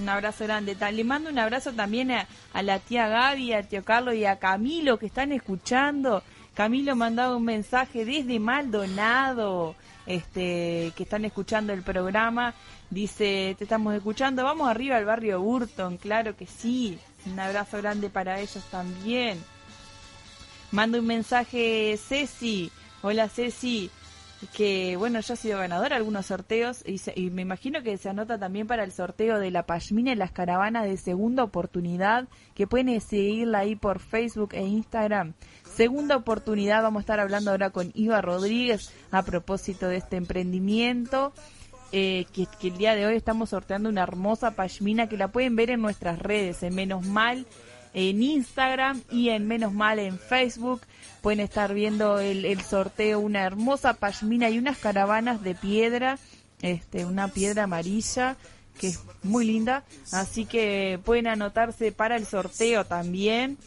Un abrazo grande. Le mando un abrazo también a, la tía Gaby, a tío Carlos y a Camilo que están escuchando. Camilo mandado un mensaje desde Maldonado, este, que están escuchando el programa. Dice, te estamos escuchando, vamos arriba al barrio Burton, claro que sí. Un abrazo grande para ellos también. Manda un mensaje Ceci. Hola Ceci. Que bueno, ya ha sido ganadora algunos sorteos y, se- y me imagino que se anota también para el sorteo de la Pashmina y las caravanas de segunda oportunidad, que pueden seguirla ahí por Facebook e Instagram. Segunda oportunidad, vamos a estar hablando ahora con Iva Rodríguez a propósito de este emprendimiento. eh, que, que el día de hoy estamos sorteando una hermosa pashmina que la pueden ver en nuestras redes, en Menos Mal, en Instagram y en Menos Mal en Facebook. Pueden estar viendo el, sorteo, una hermosa pashmina y unas caravanas de piedra, este, una piedra amarilla que es muy linda. Así que pueden anotarse para el sorteo también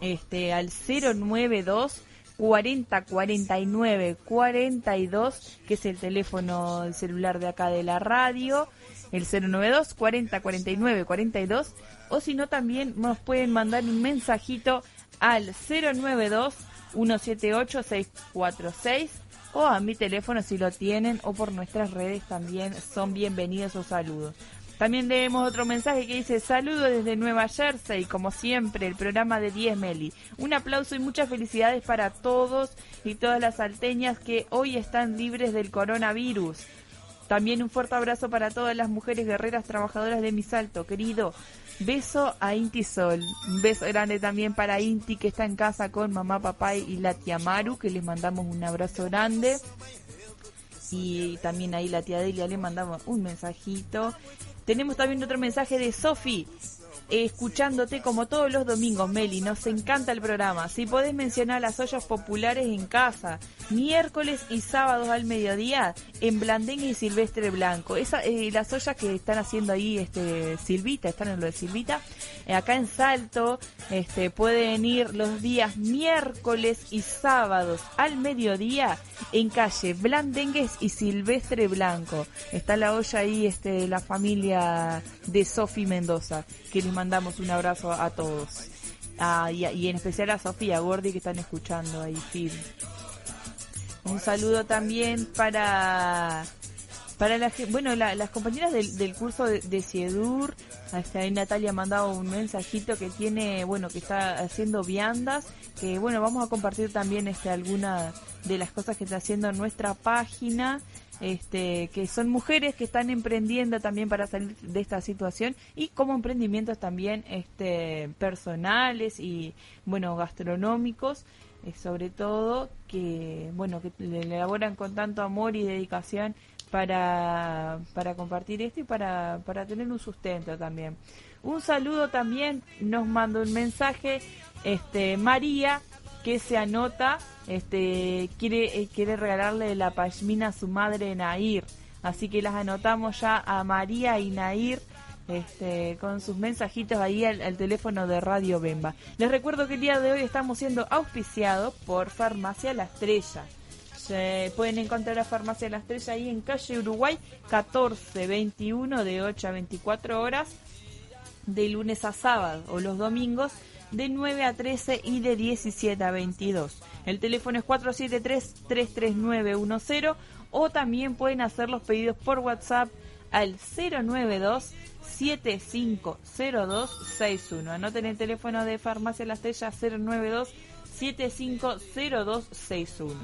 este, al 092 40 49 42, que es el teléfono el celular de acá de la radio, el 092 40 49 42, o si no también nos pueden mandar un mensajito al 092 178 646 o a mi teléfono si lo tienen o por nuestras redes también son bienvenidos o saludos. También leemos otro mensaje que dice saludo desde Nueva Jersey, como siempre, el programa de 10 Meli. Un aplauso y muchas felicidades para todos y todas las salteñas que hoy están libres del coronavirus. También un fuerte abrazo para todas las mujeres guerreras trabajadoras de mi salto, querido. Beso a Inti Sol. Un beso grande también para Inti que está en casa con mamá, papá y la tía Maru, que les mandamos un abrazo grande. Y también ahí la tía Delia le mandamos un mensajito. Tenemos también otro mensaje de Sofi. Escuchándote como todos los domingos, Meli. Nos encanta el programa. Si podés mencionar las ollas populares en casa, miércoles y sábados al mediodía, en Blandengue y Silvestre Blanco. Esa, eh, las ollas que están haciendo ahí, este, Silvita, están en lo de Silvita. eh, acá en Salto, este, pueden ir los días miércoles y sábados al mediodía en calle Blandengues y Silvestre Blanco. Está la olla ahí, este, la familia de Sofi Mendoza, mandamos un abrazo a todos. Ah, y, en especial a Sofía Gordi que están escuchando ahí, firme. Un saludo también para para la gen- bueno la- las compañeras del, del curso de, de Ciedur hasta ahí Natalia ha mandado un mensajito que tiene bueno que está haciendo viandas que bueno vamos a compartir también este alguna de las cosas que está haciendo en nuestra página este que son mujeres que están emprendiendo también para salir de esta situación y como emprendimientos también este personales y bueno gastronómicos eh, sobre todo que bueno que elaboran con tanto amor y dedicación para, para compartir esto y para, para tener un sustento también. Un saludo también, nos manda un mensaje, este María, que se anota, este quiere, eh, quiere regalarle la pashmina a su madre Nair. Así que las anotamos ya a María y Nair este, con sus mensajitos ahí al, teléfono de Radio Bemba. Les recuerdo que el día de hoy estamos siendo auspiciados por Farmacia La Estrella. Se pueden encontrar a Farmacia La Estrella ahí en calle Uruguay 1421 de 8 a 24 horas de lunes a sábado o los domingos de 9 a 13 y de 17 a 22. El teléfono es 473-33910 o también pueden hacer los pedidos por WhatsApp al 092 750261. Anoten el teléfono de Farmacia La Estrella 092 750261.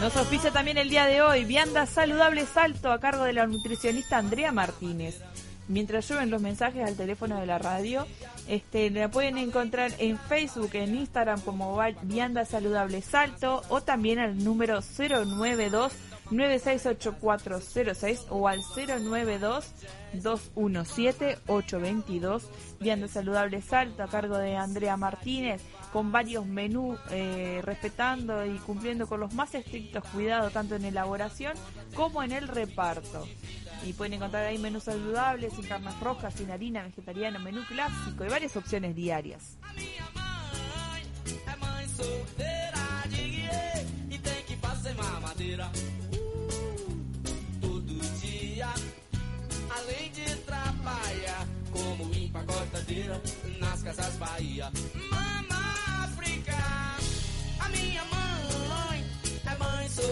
Nos auspicia también el día de hoy Vianda Saludable Salto a cargo de la nutricionista Andrea Martínez. Mientras llueven los mensajes al teléfono de la radio, este, la pueden encontrar en Facebook, en Instagram como Vianda Saludable Salto o también al número 092 968406 o al 092 217 822 Vianda Saludable Salto a cargo de Andrea Martínez con varios menús eh, respetando y cumpliendo con los más estrictos cuidados tanto en elaboración como en el reparto. Y pueden encontrar ahí menús saludables, sin carnes rojas, sin harina, vegetariano, menú clásico y varias opciones diarias. Além de trabalhar como empacotadeira nas casas Bahia.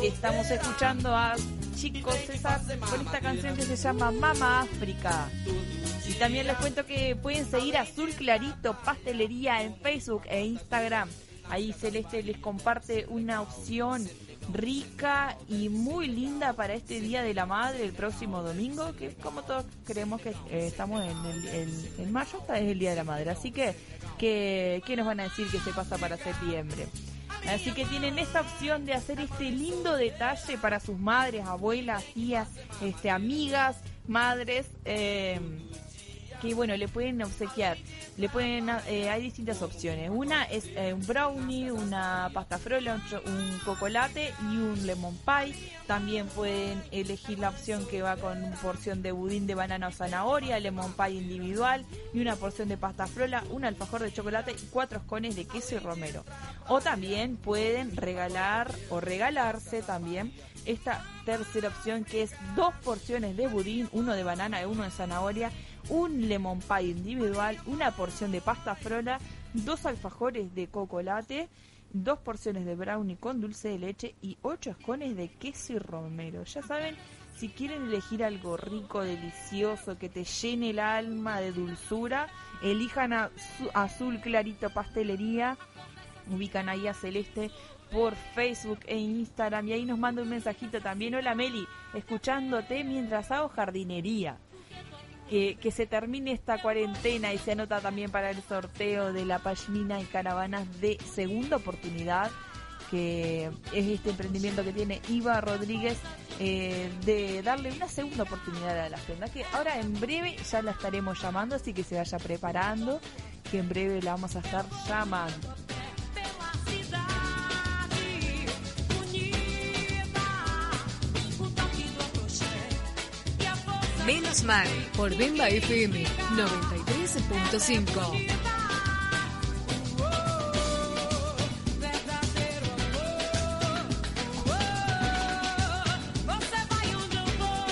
Estamos escuchando a Chico César con esta canción que se llama Mama África. Y también les cuento que pueden seguir Azul Clarito Pastelería en Facebook e Instagram. Ahí Celeste les comparte una opción rica y muy linda para este Día de la Madre el próximo domingo, que como todos creemos que eh, estamos en, el, en mayo, esta es el Día de la Madre. Así que, que, ¿qué nos van a decir que se pasa para septiembre? Así que tienen esta opción de hacer este lindo detalle para sus madres, abuelas, tías, este, amigas, madres. eh, que bueno, le pueden obsequiar, le pueden, eh, hay distintas opciones. Una es eh, un brownie, una pasta frola, un chocolate y un lemon pie. También pueden elegir la opción que va con una porción de budín de banana o zanahoria, lemon pie individual y una porción de pasta frola, un alfajor de chocolate y cuatro escones de queso y romero. O también pueden regalar o regalarse también esta tercera opción que es dos porciones de budín, uno de banana y uno de zanahoria, un lemon pie individual, una porción de pasta frola, dos alfajores de cocolate, dos porciones de brownie con dulce de leche y ocho escones de queso y romero. Ya saben, si quieren elegir algo rico, delicioso, que te llene el alma de dulzura, elijan a Azul Clarito Pastelería ubican ahí a Celeste por Facebook e Instagram y ahí nos manda un mensajito también. Hola Meli, escuchándote mientras hago jardinería. Que, se termine esta cuarentena y se anota también para el sorteo de la pashmina y caravanas de segunda oportunidad que es este emprendimiento que tiene Iva Rodríguez eh, de darle una segunda oportunidad a la agenda que ahora en breve ya la estaremos llamando así que se vaya preparando que en breve la vamos a estar llamando Menos mal por Bemba FM 93.5. verdadeiro amor. Você vai onde eu vou.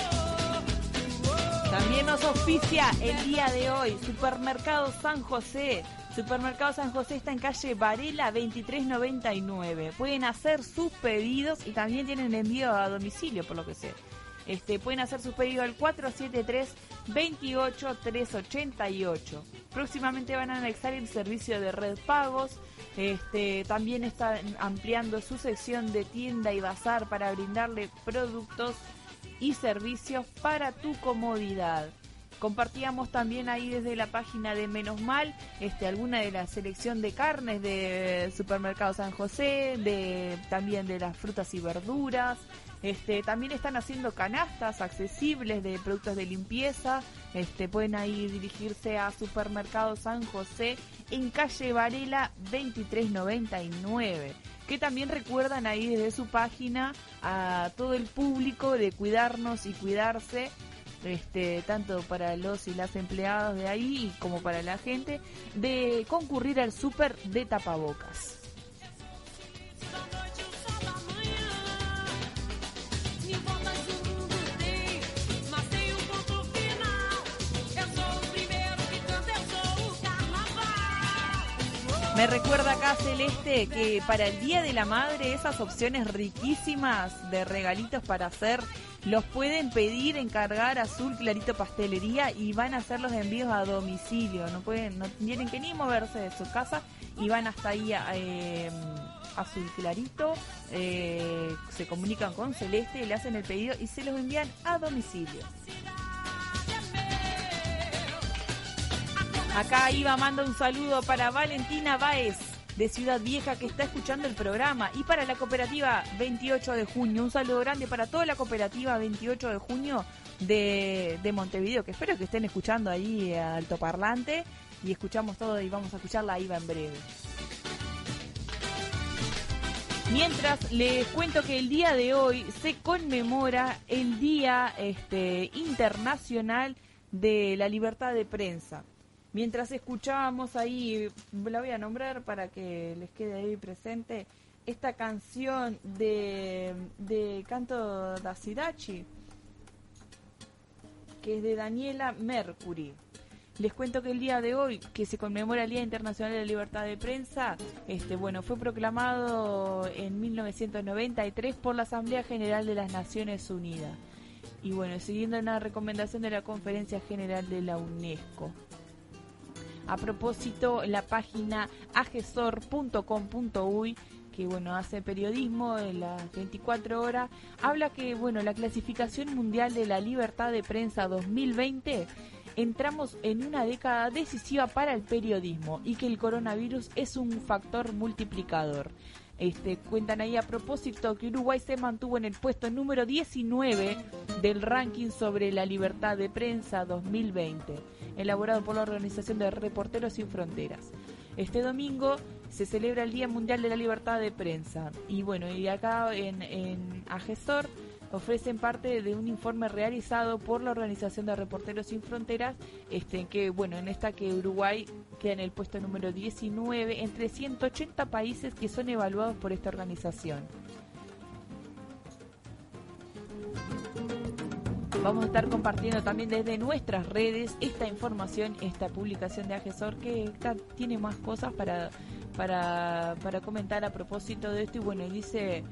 También nos auspicia el día de hoy Supermercado San José. Supermercado San José está en calle Varela 2399. Pueden hacer sus pedidos y también tienen envío a domicilio, por lo que sé. Este, pueden hacer sus pedidos al 473-28388. Próximamente van a anexar el servicio de red pagos. Este, también están ampliando su sección de tienda y bazar para brindarle productos y servicios para tu comodidad. Compartíamos también ahí desde la página de Menos Mal este, alguna de la selección de carnes de Supermercado San José, de también de las frutas y verduras. Este, también están haciendo canastas accesibles de productos de limpieza. Este, pueden ahí dirigirse a Supermercado San José en calle Varela 2399 que también recuerdan ahí desde su página a todo el público de cuidarnos y cuidarse este, tanto para los y las empleadas de ahí como para la gente, de concurrir al súper de tapabocas. Me recuerda acá Celeste que para el Día de la Madre esas opciones riquísimas de regalitos para hacer los pueden pedir, encargar Azul Clarito Pastelería y van a hacer los envíos a domicilio. No pueden, no tienen que ni moverse de su casa y van hasta ahí a eh, Azul Clarito, eh, se comunican con Celeste, le hacen el pedido y se los envían a domicilio. Acá Iba manda un saludo para Valentina Baez de Ciudad Vieja que está escuchando el programa y para la cooperativa 28 de junio. Un saludo grande para toda la cooperativa 28 de junio de, de Montevideo, que espero que estén escuchando ahí altoparlante y escuchamos todo y vamos a escucharla Iva en breve. Mientras les cuento que el día de hoy se conmemora el Día este, Internacional de la Libertad de Prensa. Mientras escuchábamos ahí, la voy a nombrar para que les quede ahí presente, esta canción de, Canto da Sidachi, que es de Daniela Mercury. Les cuento que el día de hoy, que se conmemora el Día Internacional de la Libertad de Prensa, este, bueno, fue proclamado en 1993 por la Asamblea General de las Naciones Unidas. Y bueno, siguiendo una recomendación de la Conferencia General de la UNESCO. A propósito, la página agesor.com.uy que bueno hace periodismo en las 24 horas habla que bueno la clasificación mundial de la libertad de prensa 2020 entramos en una década decisiva para el periodismo y que el coronavirus es un factor multiplicador. Este, cuentan ahí a propósito que Uruguay se mantuvo en el puesto número 19 del ranking sobre la libertad de prensa 2020, elaborado por la Organización de Reporteros Sin Fronteras. Este domingo se celebra el Día Mundial de la Libertad de Prensa y bueno, y acá en, en Agesor ofrecen parte de un informe realizado por la Organización de Reporteros Sin Fronteras, este, que bueno, en esta que Uruguay queda en el puesto número 19 entre 180 países que son evaluados por esta organización. Vamos a estar compartiendo también desde nuestras redes esta información, esta publicación de Agesor que está- tiene más cosas para, para, para comentar a propósito de esto. Y bueno, dice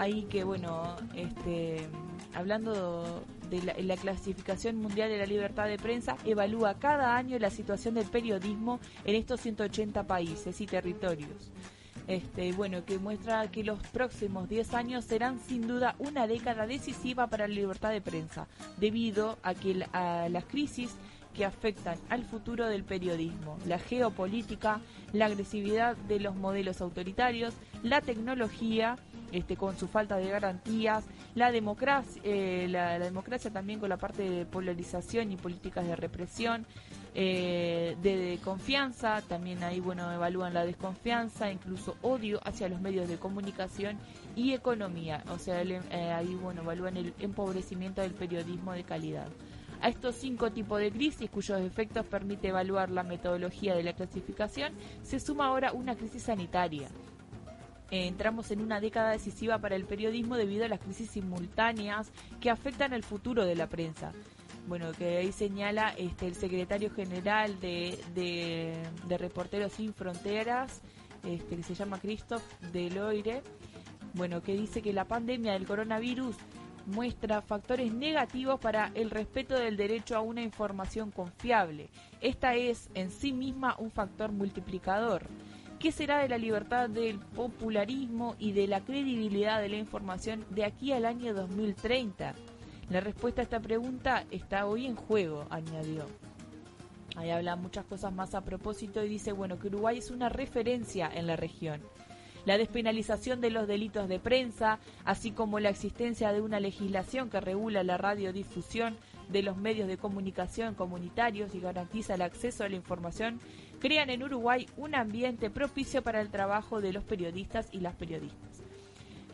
ahí que, bueno, este, hablando de la, la clasificación mundial de la libertad de prensa, evalúa cada año la situación del periodismo en estos 180 países y territorios. Este, bueno, que muestra que los próximos 10 años serán sin duda una década decisiva para la libertad de prensa, debido a que a las crisis que afectan al futuro del periodismo, la geopolítica, la agresividad de los modelos autoritarios, la tecnología, este, con su falta de garantías, la democracia, eh, la, democracia también con la parte de polarización y políticas de represión, eh, de, de confianza, también ahí bueno evalúan la desconfianza, incluso odio hacia los medios de comunicación y economía, o sea, el, eh, ahí bueno evalúan el empobrecimiento del periodismo de calidad. A estos cinco tipos de crisis, cuyos efectos permite evaluar la metodología de la clasificación, se suma ahora una crisis sanitaria. Eh, entramos en una década decisiva para el periodismo debido a las crisis simultáneas que afectan al futuro de la prensa. Bueno, que ahí señala este, el secretario general de, de, de Reporteros Sin Fronteras, este, que se llama Christoph Deloire, bueno, que dice que la pandemia del coronavirus muestra factores negativos para el respeto del derecho a una información confiable. Esta es en sí misma un factor multiplicador. ¿Qué será de la libertad del popularismo y de la credibilidad de la información de aquí al año 2030? La respuesta a esta pregunta está hoy en juego, añadió. Ahí habla muchas cosas más a propósito y dice, bueno, que Uruguay es una referencia en la región. La despenalización de los delitos de prensa, así como la existencia de una legislación que regula la radiodifusión de los medios de comunicación comunitarios y garantiza el acceso a la información, crean en Uruguay un ambiente propicio para el trabajo de los periodistas y las periodistas.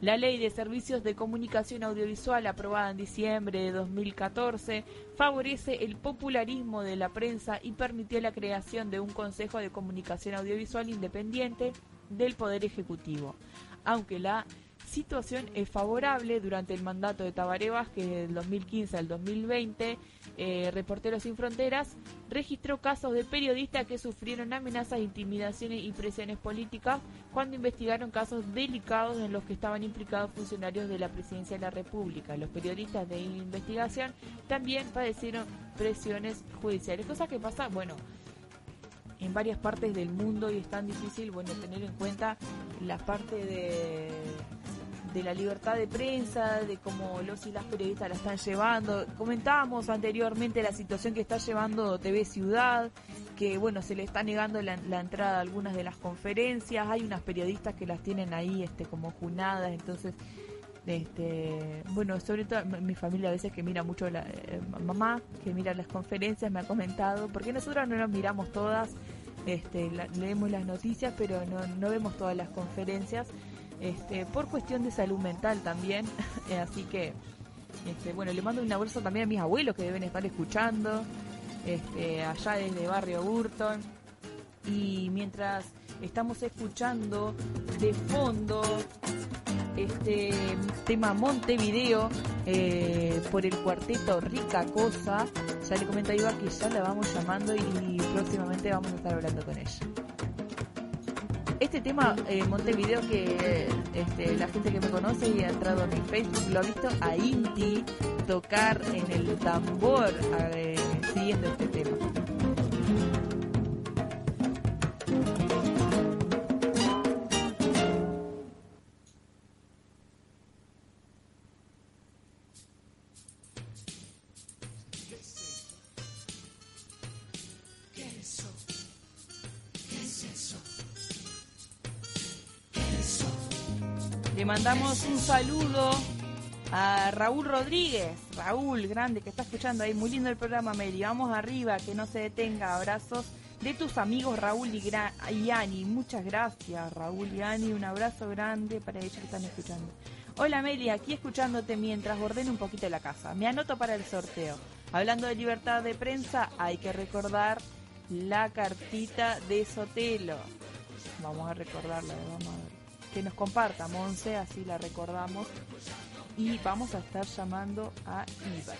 La Ley de Servicios de Comunicación Audiovisual, aprobada en diciembre de 2014, favorece el popularismo de la prensa y permitió la creación de un Consejo de Comunicación Audiovisual independiente del Poder Ejecutivo. Aunque la situación es favorable durante el mandato de Tabaré Vázquez del 2015 al 2020, eh, Reporteros Sin Fronteras registró casos de periodistas que sufrieron amenazas, intimidaciones y presiones políticas cuando investigaron casos delicados en los que estaban implicados funcionarios de la Presidencia de la República. Los periodistas de investigación también padecieron presiones judiciales, cosa que pasa, bueno, en varias partes del mundo y es tan difícil, bueno, tener en cuenta la parte de de la libertad de prensa, de cómo los y las periodistas la están llevando. Comentábamos anteriormente la situación que está llevando TV Ciudad, que bueno, se le está negando la, la entrada a algunas de las conferencias, hay unas periodistas que las tienen ahí este como junadas, entonces este bueno, sobre todo mi familia a veces que mira mucho la eh, mamá, que mira las conferencias, me ha comentado, porque nosotros no las miramos todas, este, leemos las noticias, pero no, vemos todas las conferencias este, por cuestión de salud mental también. Así que, este, bueno, le mando un abrazo también a mis abuelos que deben estar escuchando. este, allá desde Barrio Burton. Y mientras estamos escuchando de fondo este tema Montevideo eh, por el cuarteto Rica Cosa, ya le comento a Iva que ya la vamos llamando y próximamente vamos a estar hablando con ella. Este tema, eh, Montevideo, que este, la gente que me conoce y ha entrado a mi Facebook lo ha visto a Inti tocar en el tambor eh, siguiendo este tema. Le mandamos un saludo a Raúl Rodríguez. Raúl, grande, que está escuchando ahí. Muy lindo el programa, Meli. Vamos arriba, que no se detenga. Abrazos de tus amigos Raúl y, Gra- Ani. Muchas gracias, Raúl y Ani. Un abrazo grande para ellos que están escuchando. Hola, Meli, aquí escuchándote mientras ordeno un poquito la casa. Me anoto para el sorteo. Hablando de libertad de prensa, hay que recordar la cartita de Sotelo. Vamos a recordarla, vamos a ver. Que nos comparta Monse, así la recordamos. Y vamos a estar llamando a Ibar.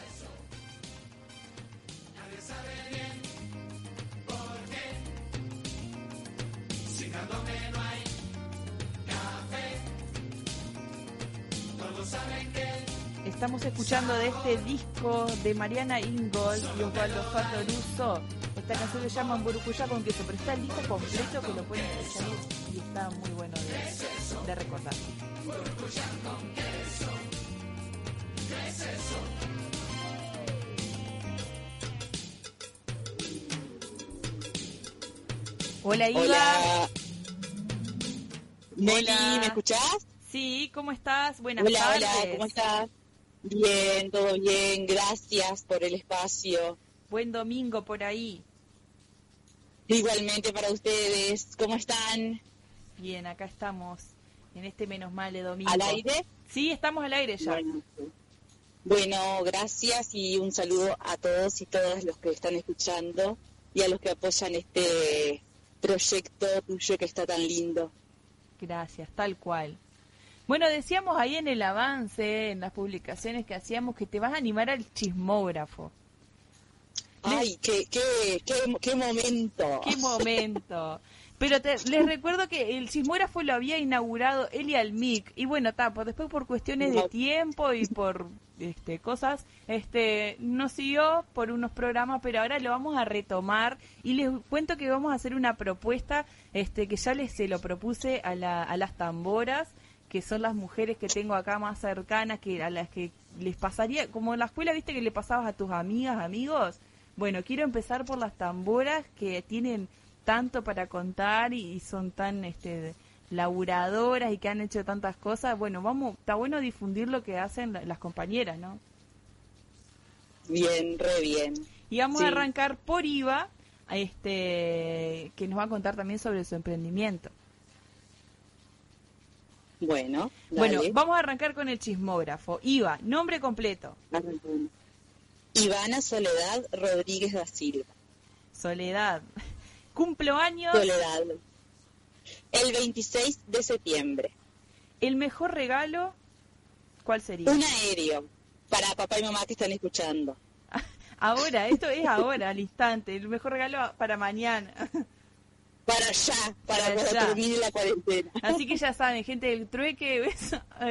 Estamos escuchando de este disco de Mariana Ingold y Osvaldo Fatoruso. Esta canción se llama Burucuyá con queso, pero está el disco completo que lo pueden escuchar y está muy bueno de, de recordar. Hola Iva. Hola. Meli. ¿me escuchás? Sí, ¿cómo estás? Buenas hola, tardes. hola, ¿cómo estás? Bien, todo bien, gracias por el espacio. Buen domingo por ahí. Igualmente para ustedes, ¿cómo están? Bien, acá estamos en este menos mal de domingo. ¿Al aire? Sí, estamos al aire ya. Bueno, bueno, gracias y un saludo a todos y todas los que están escuchando y a los que apoyan este proyecto tuyo que está tan lindo. Gracias, tal cual. Bueno, decíamos ahí en el avance, en las publicaciones que hacíamos, que te vas a animar al chismógrafo. Ay, qué, qué, qué, qué momento. ¡Qué momento! Pero te- les recuerdo que el sismógrafo lo había inaugurado Eli Almic y bueno, ta, por- después por cuestiones de tiempo y por este cosas, este no siguió por unos programas, pero ahora lo vamos a retomar y les cuento que vamos a hacer una propuesta este que ya les se lo propuse a, la- a las tamboras que son las mujeres que tengo acá más cercanas, que a las que les pasaría, como en la escuela, viste que le pasabas a tus amigas, amigos. Bueno, quiero empezar por las tamboras que tienen tanto para contar y, y son tan este laburadoras y que han hecho tantas cosas. Bueno, vamos, está bueno difundir lo que hacen la- las compañeras, ¿no? Bien, re bien. Y vamos Sí. a arrancar por IVA, este, que nos va a contar también sobre su emprendimiento. Bueno, Bueno, vamos a arrancar con el chismógrafo. IVA, nombre completo. Ivana Soledad Rodríguez da Silva. Soledad. Cumplo años. Soledad. El 26 de septiembre. El mejor regalo, ¿cuál sería? Un aéreo para papá y mamá que están escuchando. Ahora, esto es ahora, al instante. El mejor regalo para mañana. Para allá, para Para allá. termine la cuarentena. Así que ya saben, gente del trueque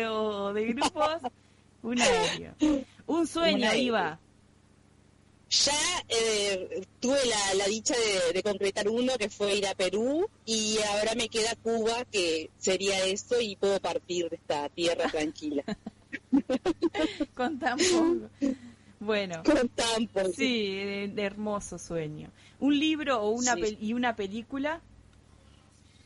o de grupos, un aéreo. Un sueño. Iva. Ya eh, tuve la, la dicha de, de concretar uno que fue ir a Perú y ahora me queda Cuba, que sería eso y puedo partir de esta tierra tranquila. Con tan poco. Bueno, Con tampo. sí, de, de hermoso sueño. Un libro o una Sí. y una película.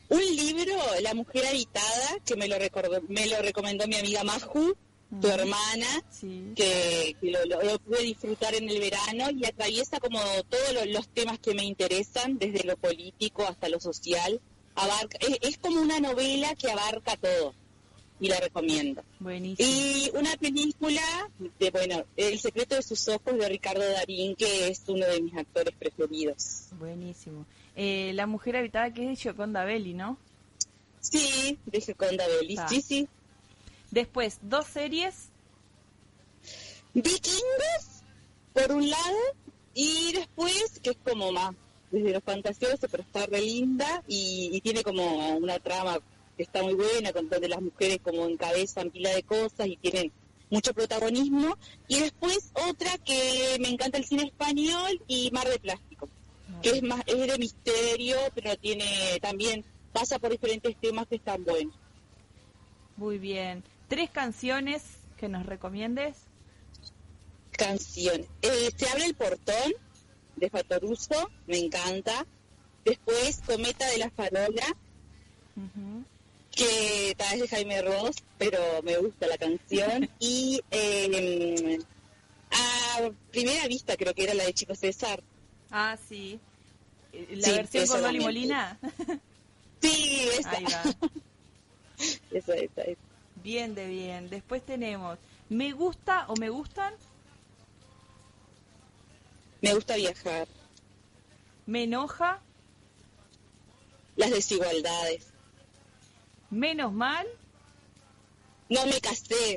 Un libro, La mujer habitada, que me lo, recordó, me lo recomendó mi amiga Maju, tu Ujú. hermana, Sí. que, que lo, lo- lo pude disfrutar en el verano y atraviesa como todos lo- los temas que me interesan, desde lo político hasta lo social. Abarca, es, es como una novela que abarca todo. y la recomiendo. Buenísimo. Y una película de, bueno, El secreto de sus ojos de Ricardo Darín, que es uno de mis actores preferidos. Buenísimo. Eh, la mujer habitada que es de Gioconda Belli, ¿no? Sí, de Gioconda Belli, Ah. sí, sí. Después, dos series. Vikingos, por un lado, y después, que es como más desde lo fantasioso, pero está re linda y, y tiene como una trama que está muy buena, con donde las mujeres como encabezan pila de cosas y tienen mucho protagonismo. Y después otra que me encanta el cine español y Mar de Plástico, que es más es de misterio, pero tiene también pasa por diferentes temas que están buenos. Muy bien. Tres canciones que nos recomiendes. canciones. Eh, se abre el portón de Fatoruso, me encanta. Después Cometa de la Farola, que tal vez de Jaime Ross, pero me gusta la canción. y eh, a primera vista creo que era la de Chico César. Ah, sí. Eh, La Sí, versión con. Molina. Sí, esa. Ahí va. esa, esa, esa. Bien de bien. Después tenemos Me gusta o me gustan, Me gusta viajar. Me enoja, Las desigualdades. Menos mal, No me casé.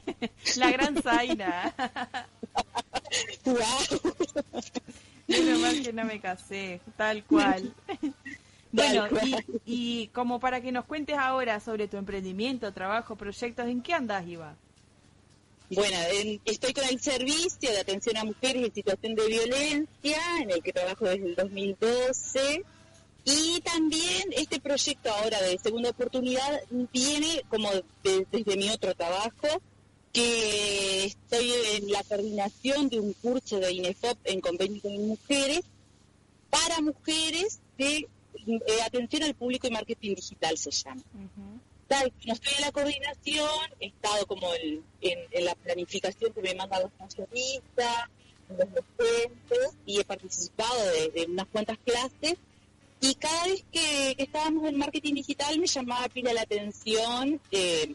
La Gran Zaina. Menos mal que no me casé, tal cual. Bueno, y, y como para que nos cuentes ahora sobre tu emprendimiento, trabajo, proyectos, ¿en qué andas, Iva? Bueno, en- estoy con el servicio de atención a mujeres en situación de violencia, en el que trabajo desde el 2012. Y también este proyecto ahora de segunda oportunidad viene como de- desde mi otro trabajo, que estoy en la coordinación de un curso de INEFOP en convenio con mujeres para mujeres de eh, atención al público y marketing digital se llama. Tal, no estoy en la coordinación, he estado como el- en, en la planificación que me mandan los funcionistas, los docentes, y he participado de, de unas cuantas clases. Y cada vez que, que estábamos en marketing digital me llamaba pila la atención eh,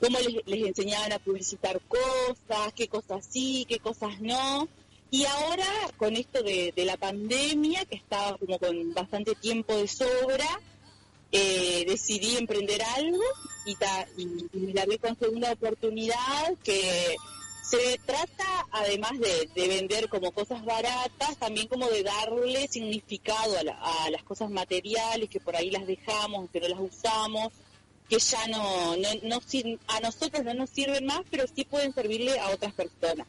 cómo les, les enseñaban a publicitar cosas, qué cosas sí, qué cosas no. Y ahora, con esto de, la pandemia, que estaba como con bastante tiempo de sobra, eh, decidí emprender algo y, la vi con segunda oportunidad que se trata además de, de vender como cosas baratas también como de darle significado a, la- a las cosas materiales que por ahí las dejamos que no las usamos que ya no, no, no a nosotros no nos sirven más pero sí pueden servirle a otras personas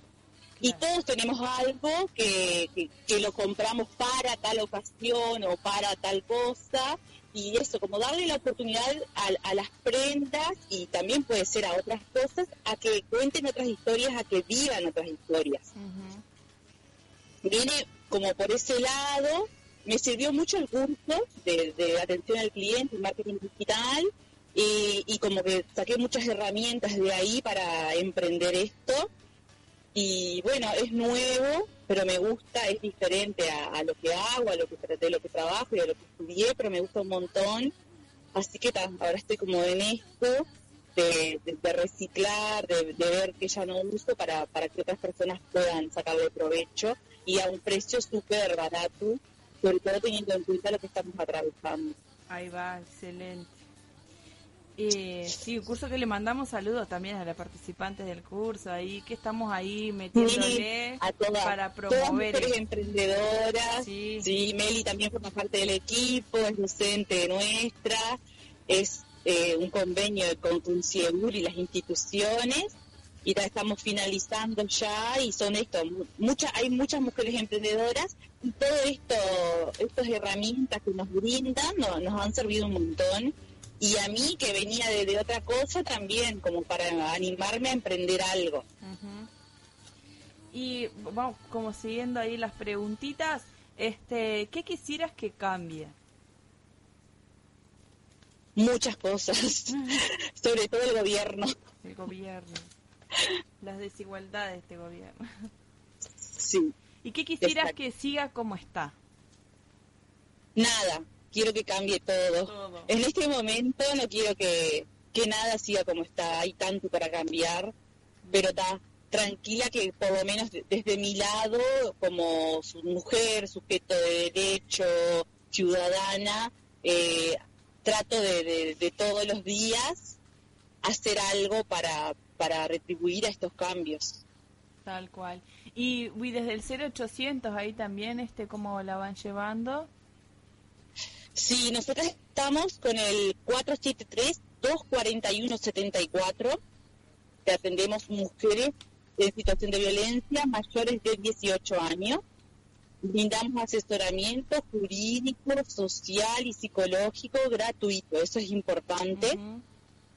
y todos tenemos algo que, que, que lo compramos para tal ocasión o para tal cosa y eso, como darle la oportunidad a, a las prendas y también puede ser a otras cosas, a que cuenten otras historias, a que vivan otras historias. Viene como por ese lado, me sirvió mucho el curso de, de atención al cliente marketing digital y, y como que saqué muchas herramientas de ahí para emprender esto y bueno, es nuevo, pero me gusta, es diferente a, lo que hago, a lo que de lo que trabajo y a lo que estudié, pero me gusta un montón. Así que ahora estoy como en esto de, reciclar, de, de ver que ya no uso para, para que otras personas puedan sacarle provecho y a un precio súper barato, sobre todo teniendo en cuenta lo que estamos atravesando. Ahí va, excelente. Eh, sí, un curso que le mandamos saludos también a las participantes del curso, ahí que estamos ahí metiéndole a todas, para todas promover. esto. emprendedoras. Sí. Meli también forma parte del equipo, es docente nuestra, es eh, un convenio con Cunciegur y las instituciones. Y ya estamos finalizando ya y son esto, mu- muchas, hay muchas mujeres emprendedoras y todo esto, estas herramientas que nos brindan no- nos han servido un montón. Y a mí que venía de, de otra cosa también, como para animarme a emprender algo. Y vamos, como siguiendo ahí las preguntitas, este, ¿qué quisieras que cambie? muchas cosas, sobre todo el gobierno. El gobierno, las desigualdades de este gobierno. Sí, ¿Y qué quisieras Exacto. que siga como está? nada, quiero que cambie todo. Todo. En este momento no quiero que, que nada siga como está, hay tanto para cambiar, pero está tranquila que por lo menos de- desde mi lado, como su mujer, sujeto de derecho, ciudadana, eh, trato de, de- de todos los días hacer algo para, para retribuir a estos cambios. Tal cual. Y, y desde el 0800 ahí también, este, ¿cómo la van llevando? Sí, nosotros estamos con el 473-241-74, que atendemos mujeres en situación de violencia mayores de 18 años. Brindamos asesoramiento jurídico, social y psicológico gratuito, eso es importante,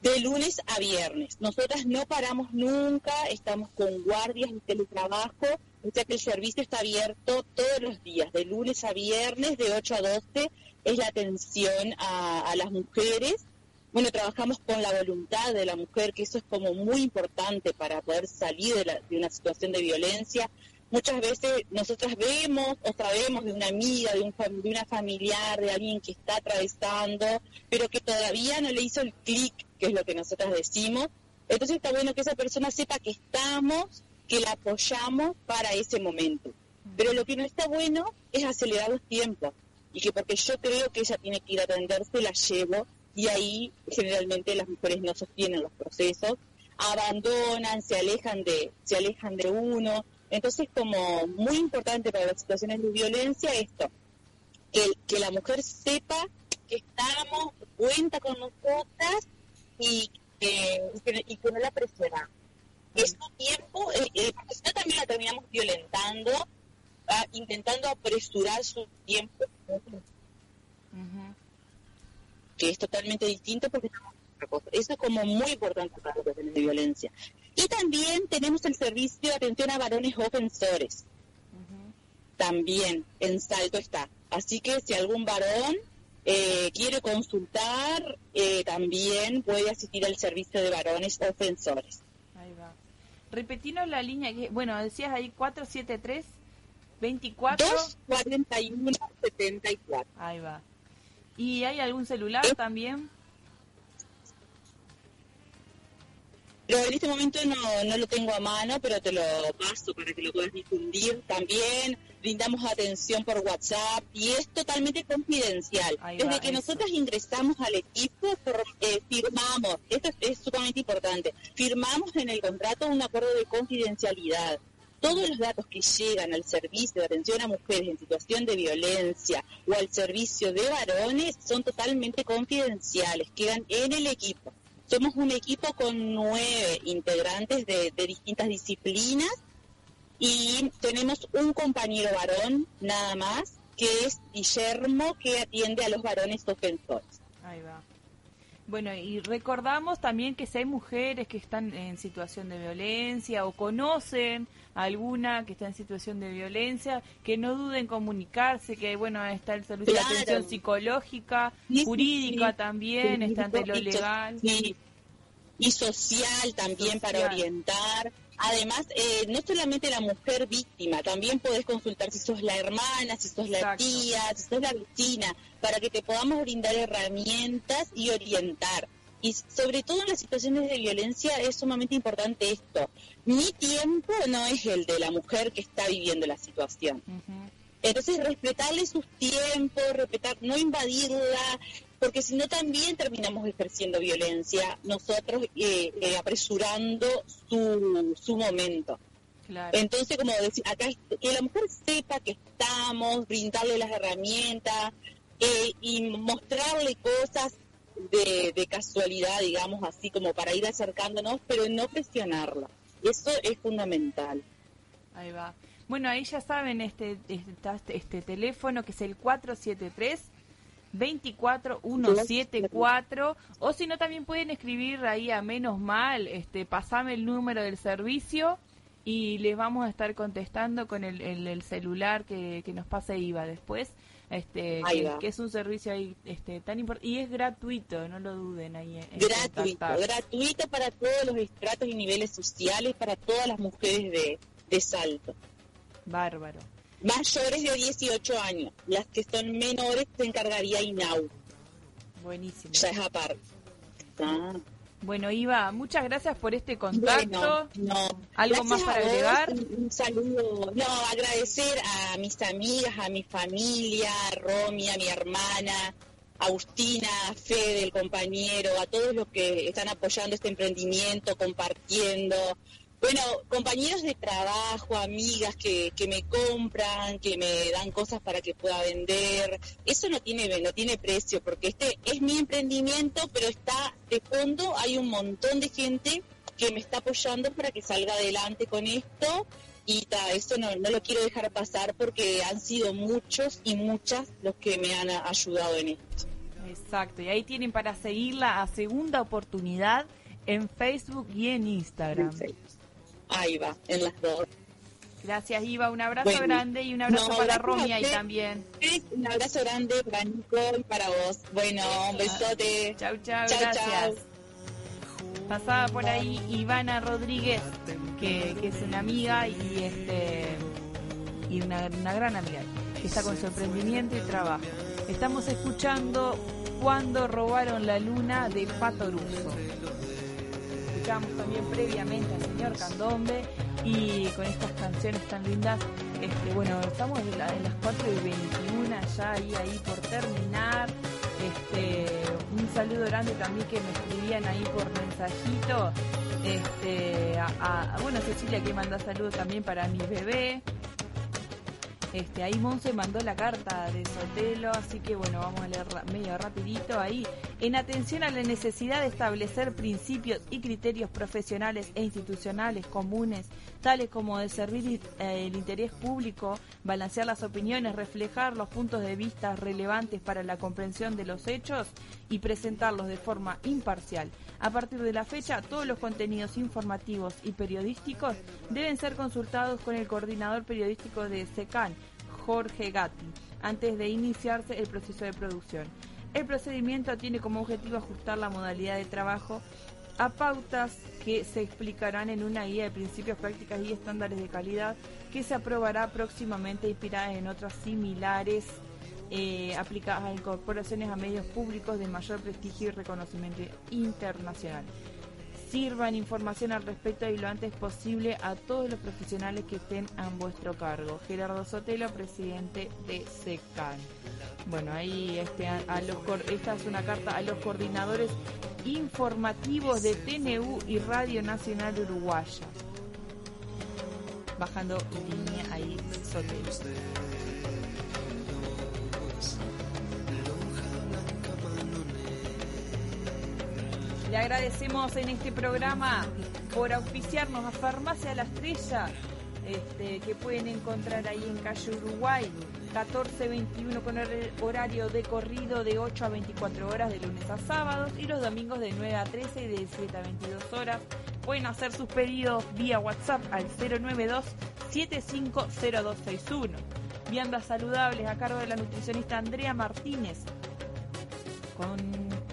de lunes a viernes. Nosotras no paramos nunca, estamos con guardias de teletrabajo, o sea que el servicio está abierto todos los días, de lunes a viernes, de 8 a 12, es la atención a, las mujeres. Bueno, trabajamos con la voluntad de la mujer, que eso es como muy importante para poder salir de, la- de una situación de violencia. Muchas veces nosotras vemos o sabemos de una amiga, de, un, de una familiar, de alguien que está atravesando, pero que todavía no le hizo el clic, que es lo que nosotras decimos. Entonces está bueno que esa persona sepa que estamos, que la apoyamos para ese momento. Pero lo que no está bueno es acelerar los tiempos y que porque yo creo que ella tiene que ir a atenderse, la llevo y ahí generalmente las mujeres no sostienen los procesos, abandonan, se alejan de, se alejan de uno. Entonces, como muy importante para las situaciones de violencia esto, que, que la mujer sepa que estamos, cuenta con nosotras y que, y que, no la presiona. Es su tiempo, eh, eh, porque si no también la terminamos violentando, ah, intentando apresurar su tiempo, que es totalmente distinto porque estamos en otra cosa. Eso es como muy importante para los cuestiones de violencia. Y también tenemos el servicio de atención a varones ofensores. También en Salto está. Así que si algún varón eh, quiere consultar, eh, también puede asistir al servicio de varones ofensores. Repetinos la línea, que bueno, decías ahí 473 24 241 74. Ahí va. ¿Y hay algún celular también? Pero en este momento no, no lo tengo a mano, pero te lo paso para que lo puedas difundir. También brindamos atención por WhatsApp y es totalmente confidencial. Ahí Desde que nosotros ingresamos al equipo, eh, firmamos, esto es, es sumamente importante, firmamos en el contrato un acuerdo de confidencialidad. Todos los datos que llegan al servicio de atención a mujeres en situación de violencia o al servicio de varones son totalmente confidenciales, quedan en el equipo. Somos un equipo con nueve integrantes de, distintas disciplinas y tenemos un compañero varón nada más, que es Guillermo, que atiende a los varones ofensores. Ahí va. Bueno, y recordamos también que si hay mujeres que están en situación de violencia o conocen a alguna que está en situación de violencia, que no duden en comunicarse, que bueno, está el servicio Claro. de atención psicológica, Sí, jurídica sí. también, está ante lo legal. sí. Y social también para orientar. Además, eh, no solamente la mujer víctima, también podés consultar si sos la hermana, si sos la Exacto. tía, si sos la vecina, para que te podamos brindar herramientas y orientar. Y sobre todo en las situaciones de violencia es sumamente importante esto. Mi tiempo no es el de la mujer que está viviendo la situación. Entonces, respetarle sus tiempos, respetar, no invadirla, porque si no también terminamos ejerciendo violencia nosotros eh, eh, apresurando su, su momento. Claro. Entonces, como decir, acá que la mujer sepa que estamos, brindarle las herramientas eh, y mostrarle cosas de, de casualidad, digamos así, como para ir acercándonos, pero no presionarla. Eso es fundamental. Ahí va. Bueno, ahí ya saben este, este, este teléfono que es el 473 24174 o si no también pueden escribir ahí a menos mal, este pasame el número del servicio y les vamos a estar contestando con el, el- el celular que, que nos pase IVA después. Este, que, que es un servicio ahí este tan importante y es gratuito, no lo duden ahí en, gratuito, gratuito para todos los estratos y niveles sociales, para todas las mujeres de, de Salto. Bárbaro. Mayores de 18 años, las que son menores se encargaría INAU, Buenísimo. ya es aparte. Ah. Bueno, Iva, muchas gracias por este contacto. Bueno, no. ¿Algo Gracias más para vos, agregar? Un, un saludo. No, agradecer a mis amigas, a mi familia, a Romy, a mi hermana, a Agustina, a Fede, el compañero, a todos los que están apoyando este emprendimiento, compartiendo. Bueno, compañeros de trabajo, amigas que, que me compran, que me dan cosas para que pueda vender. Eso no tiene, no tiene precio, porque este es mi emprendimiento, pero está de fondo, hay un montón de gente que me está apoyando para que salga adelante con esto. Y ta, eso no, no lo quiero dejar pasar porque han sido muchos y muchas los que me han ayudado en esto. Exacto, y ahí tienen para seguirla a segunda oportunidad en Facebook y en Instagram. Ahí va, en las dos. Gracias, Iva. Un abrazo Bueno. grande y un abrazo No, para a Romy ahí también. Un abrazo grande para Nico y para vos. Bueno, un besote. Chau, chau, Chau, gracias. chau. Pasaba por ahí Ivana Rodríguez, que, que es una amiga y este y una, una gran amiga, que está con su emprendimiento y trabajo. Estamos escuchando Cuando robaron la luna de Pato Russo. También previamente al señor Candombe y con estas canciones tan lindas, este, bueno, estamos en, la- en las 4 y 21 ya ahí, ahí por terminar. Este, un saludo grande también que me escribían ahí por mensajito. Este, bueno, Cecilia que manda saludos también para mi bebé. Este, ahí Monse mandó la carta de Sotelo, así que bueno, vamos a leer medio rapidito ahí. En atención a la necesidad de establecer principios y criterios profesionales e institucionales comunes, tales como de servir eh, el interés público, balancear las opiniones, reflejar los puntos de vista relevantes para la comprensión de los hechos y presentarlos de forma imparcial. A partir de la fecha, todos los contenidos informativos y periodísticos deben ser consultados con el coordinador periodístico de SECAN, Jorge Gatti, antes de iniciarse el proceso de producción. El procedimiento tiene como objetivo ajustar la modalidad de trabajo a pautas que se explicarán en una guía de principios, prácticas y estándares de calidad que se aprobará próximamente inspirada en otras similares eh, aplicadas a incorporaciones a medios públicos de mayor prestigio y reconocimiento internacional. Sirvan información al respecto y lo antes posible a todos los profesionales que estén a vuestro cargo. Gerardo Sotelo, presidente de SECAN. Bueno, ahí este, a, los, esta es una carta a los coordinadores informativos de TNU y Radio Nacional Uruguaya. Bajando línea ahí Sotelo. Le agradecemos en este programa por auspiciarnos a Farmacia La Estrella, este, que pueden encontrar ahí en calle Uruguay, 1421 con hor- horario de corrido de 8 a 24 horas de lunes a sábados y los domingos de 9 a 13 y de 17 a 22 horas. Pueden hacer sus pedidos vía WhatsApp al 092 750261. Viandas saludables a cargo de la nutricionista Andrea Martínez con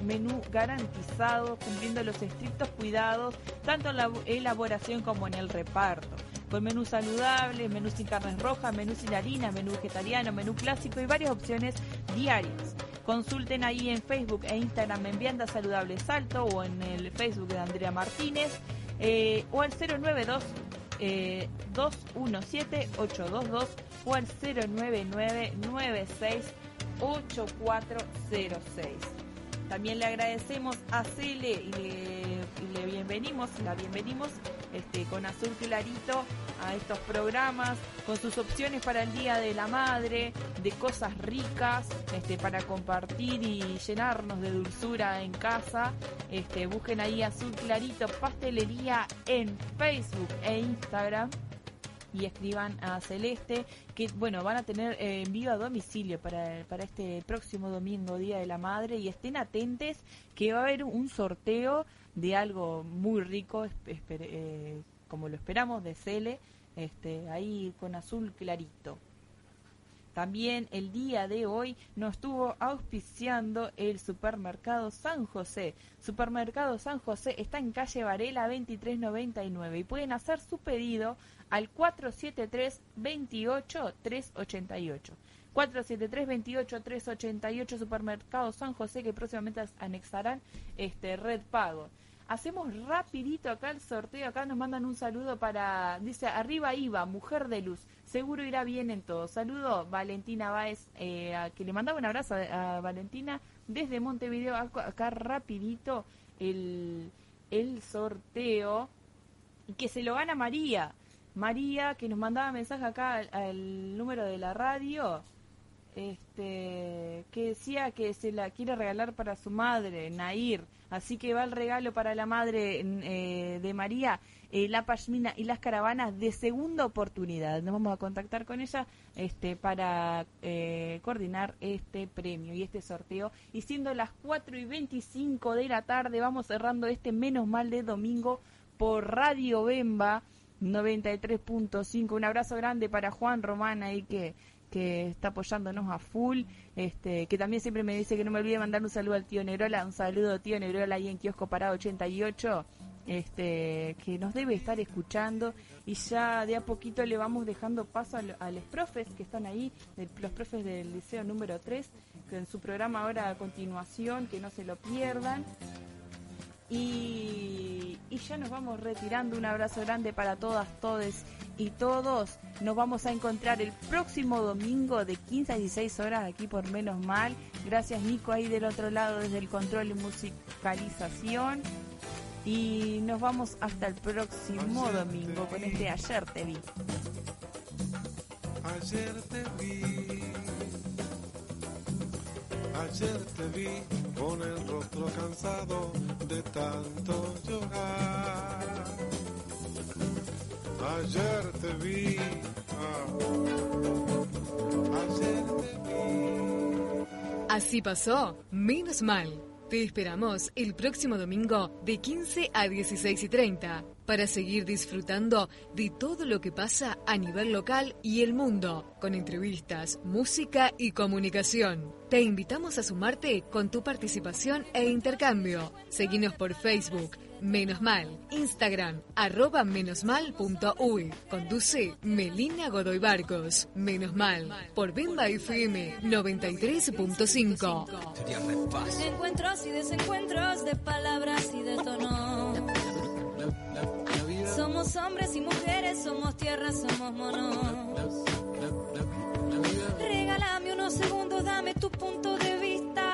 menú garantizado, cumpliendo los estrictos cuidados, tanto en la elaboración como en el reparto. Con menú saludable, menú sin carnes rojas, menú sin harina, menú vegetariano, menú clásico y varias opciones diarias. Consulten ahí en Facebook e Instagram en Vianda Saludable Salto o en el Facebook de Andrea Martínez eh, o al 092 eh, 217 822 o al 099 96 8406. También le agradecemos a Cele y le, bienvenimos, la bienvenimos este, con azul clarito a estos programas, con sus opciones para el Día de la Madre, de cosas ricas, este, para compartir y llenarnos de dulzura en casa. Este, busquen ahí azul clarito pastelería en Facebook e Instagram y escriban a Celeste que bueno van a tener eh, envío a domicilio para, para este próximo domingo Día de la Madre y estén atentes que va a haber un sorteo de algo muy rico eh, como lo esperamos de Cele este ahí con azul clarito también el día de hoy nos estuvo auspiciando el supermercado San José. Supermercado San José está en calle Varela 2399 y pueden hacer su pedido al 473-28-388. 473-28-388 Supermercado San José que próximamente anexarán este Red Pago. hacemos rapidito acá el sorteo. Acá nos mandan un saludo para, dice, arriba Iva, mujer de luz. Seguro irá bien en todo. Saludo Valentina Báez, eh, que le mandaba un abrazo a, Valentina desde Montevideo. Acá, rapidito el, el sorteo que se lo gana María. María, que nos mandaba mensaje acá al, número de la radio, este, que decía que se la quiere regalar para su madre, Nair. Así que va el regalo para la madre eh, de María, eh, la pashmina y las caravanas de segunda oportunidad. Nos vamos a contactar con ella este, para eh, coordinar este premio y este sorteo. Y siendo las 4 y 25 de la tarde, vamos cerrando este menos mal de domingo por Radio Bemba 93.5. Un abrazo grande para Juan Román ahí que, que está apoyándonos a full, este, que también siempre me dice que no me olvide mandar un saludo al tío Nerola, un saludo tío Nerola ahí en Kiosco Parado 88, este, que nos debe estar escuchando y ya de a poquito le vamos dejando paso a, a los profes que están ahí, de- los profes del liceo número 3, que en su programa ahora a continuación, que no se lo pierdan. Y, y ya nos vamos retirando. Un abrazo grande para todas, todes y todos. Nos vamos a encontrar el próximo domingo de 15 a 16 horas aquí por Menos Mal. Gracias Nico ahí del otro lado desde el control y musicalización. Y nos vamos hasta el próximo domingo con este Ayer Te Vi. Ayer te vi, ayer te vi con el rostro cansado de tanto llorar. Ayer te vi, ah, ayer te vi. Así pasó, menos mal. Te esperamos el próximo domingo de 15 a 16 y 30 para seguir disfrutando de todo lo que pasa a nivel local y el mundo, con entrevistas, música y comunicación. Te invitamos a sumarte con tu participación e intercambio. Seguinos por Facebook, Menos Mal. Instagram, arroba menosmal.uy. Conduce Melina Godoy Barcos. Menos Mal. Por Bimba FM 93.5. Encuentros y desencuentros de palabras y de tono. Somos hombres y mujeres, somos tierra, somos monos. Regálame unos segundos, dame tu punto de vista.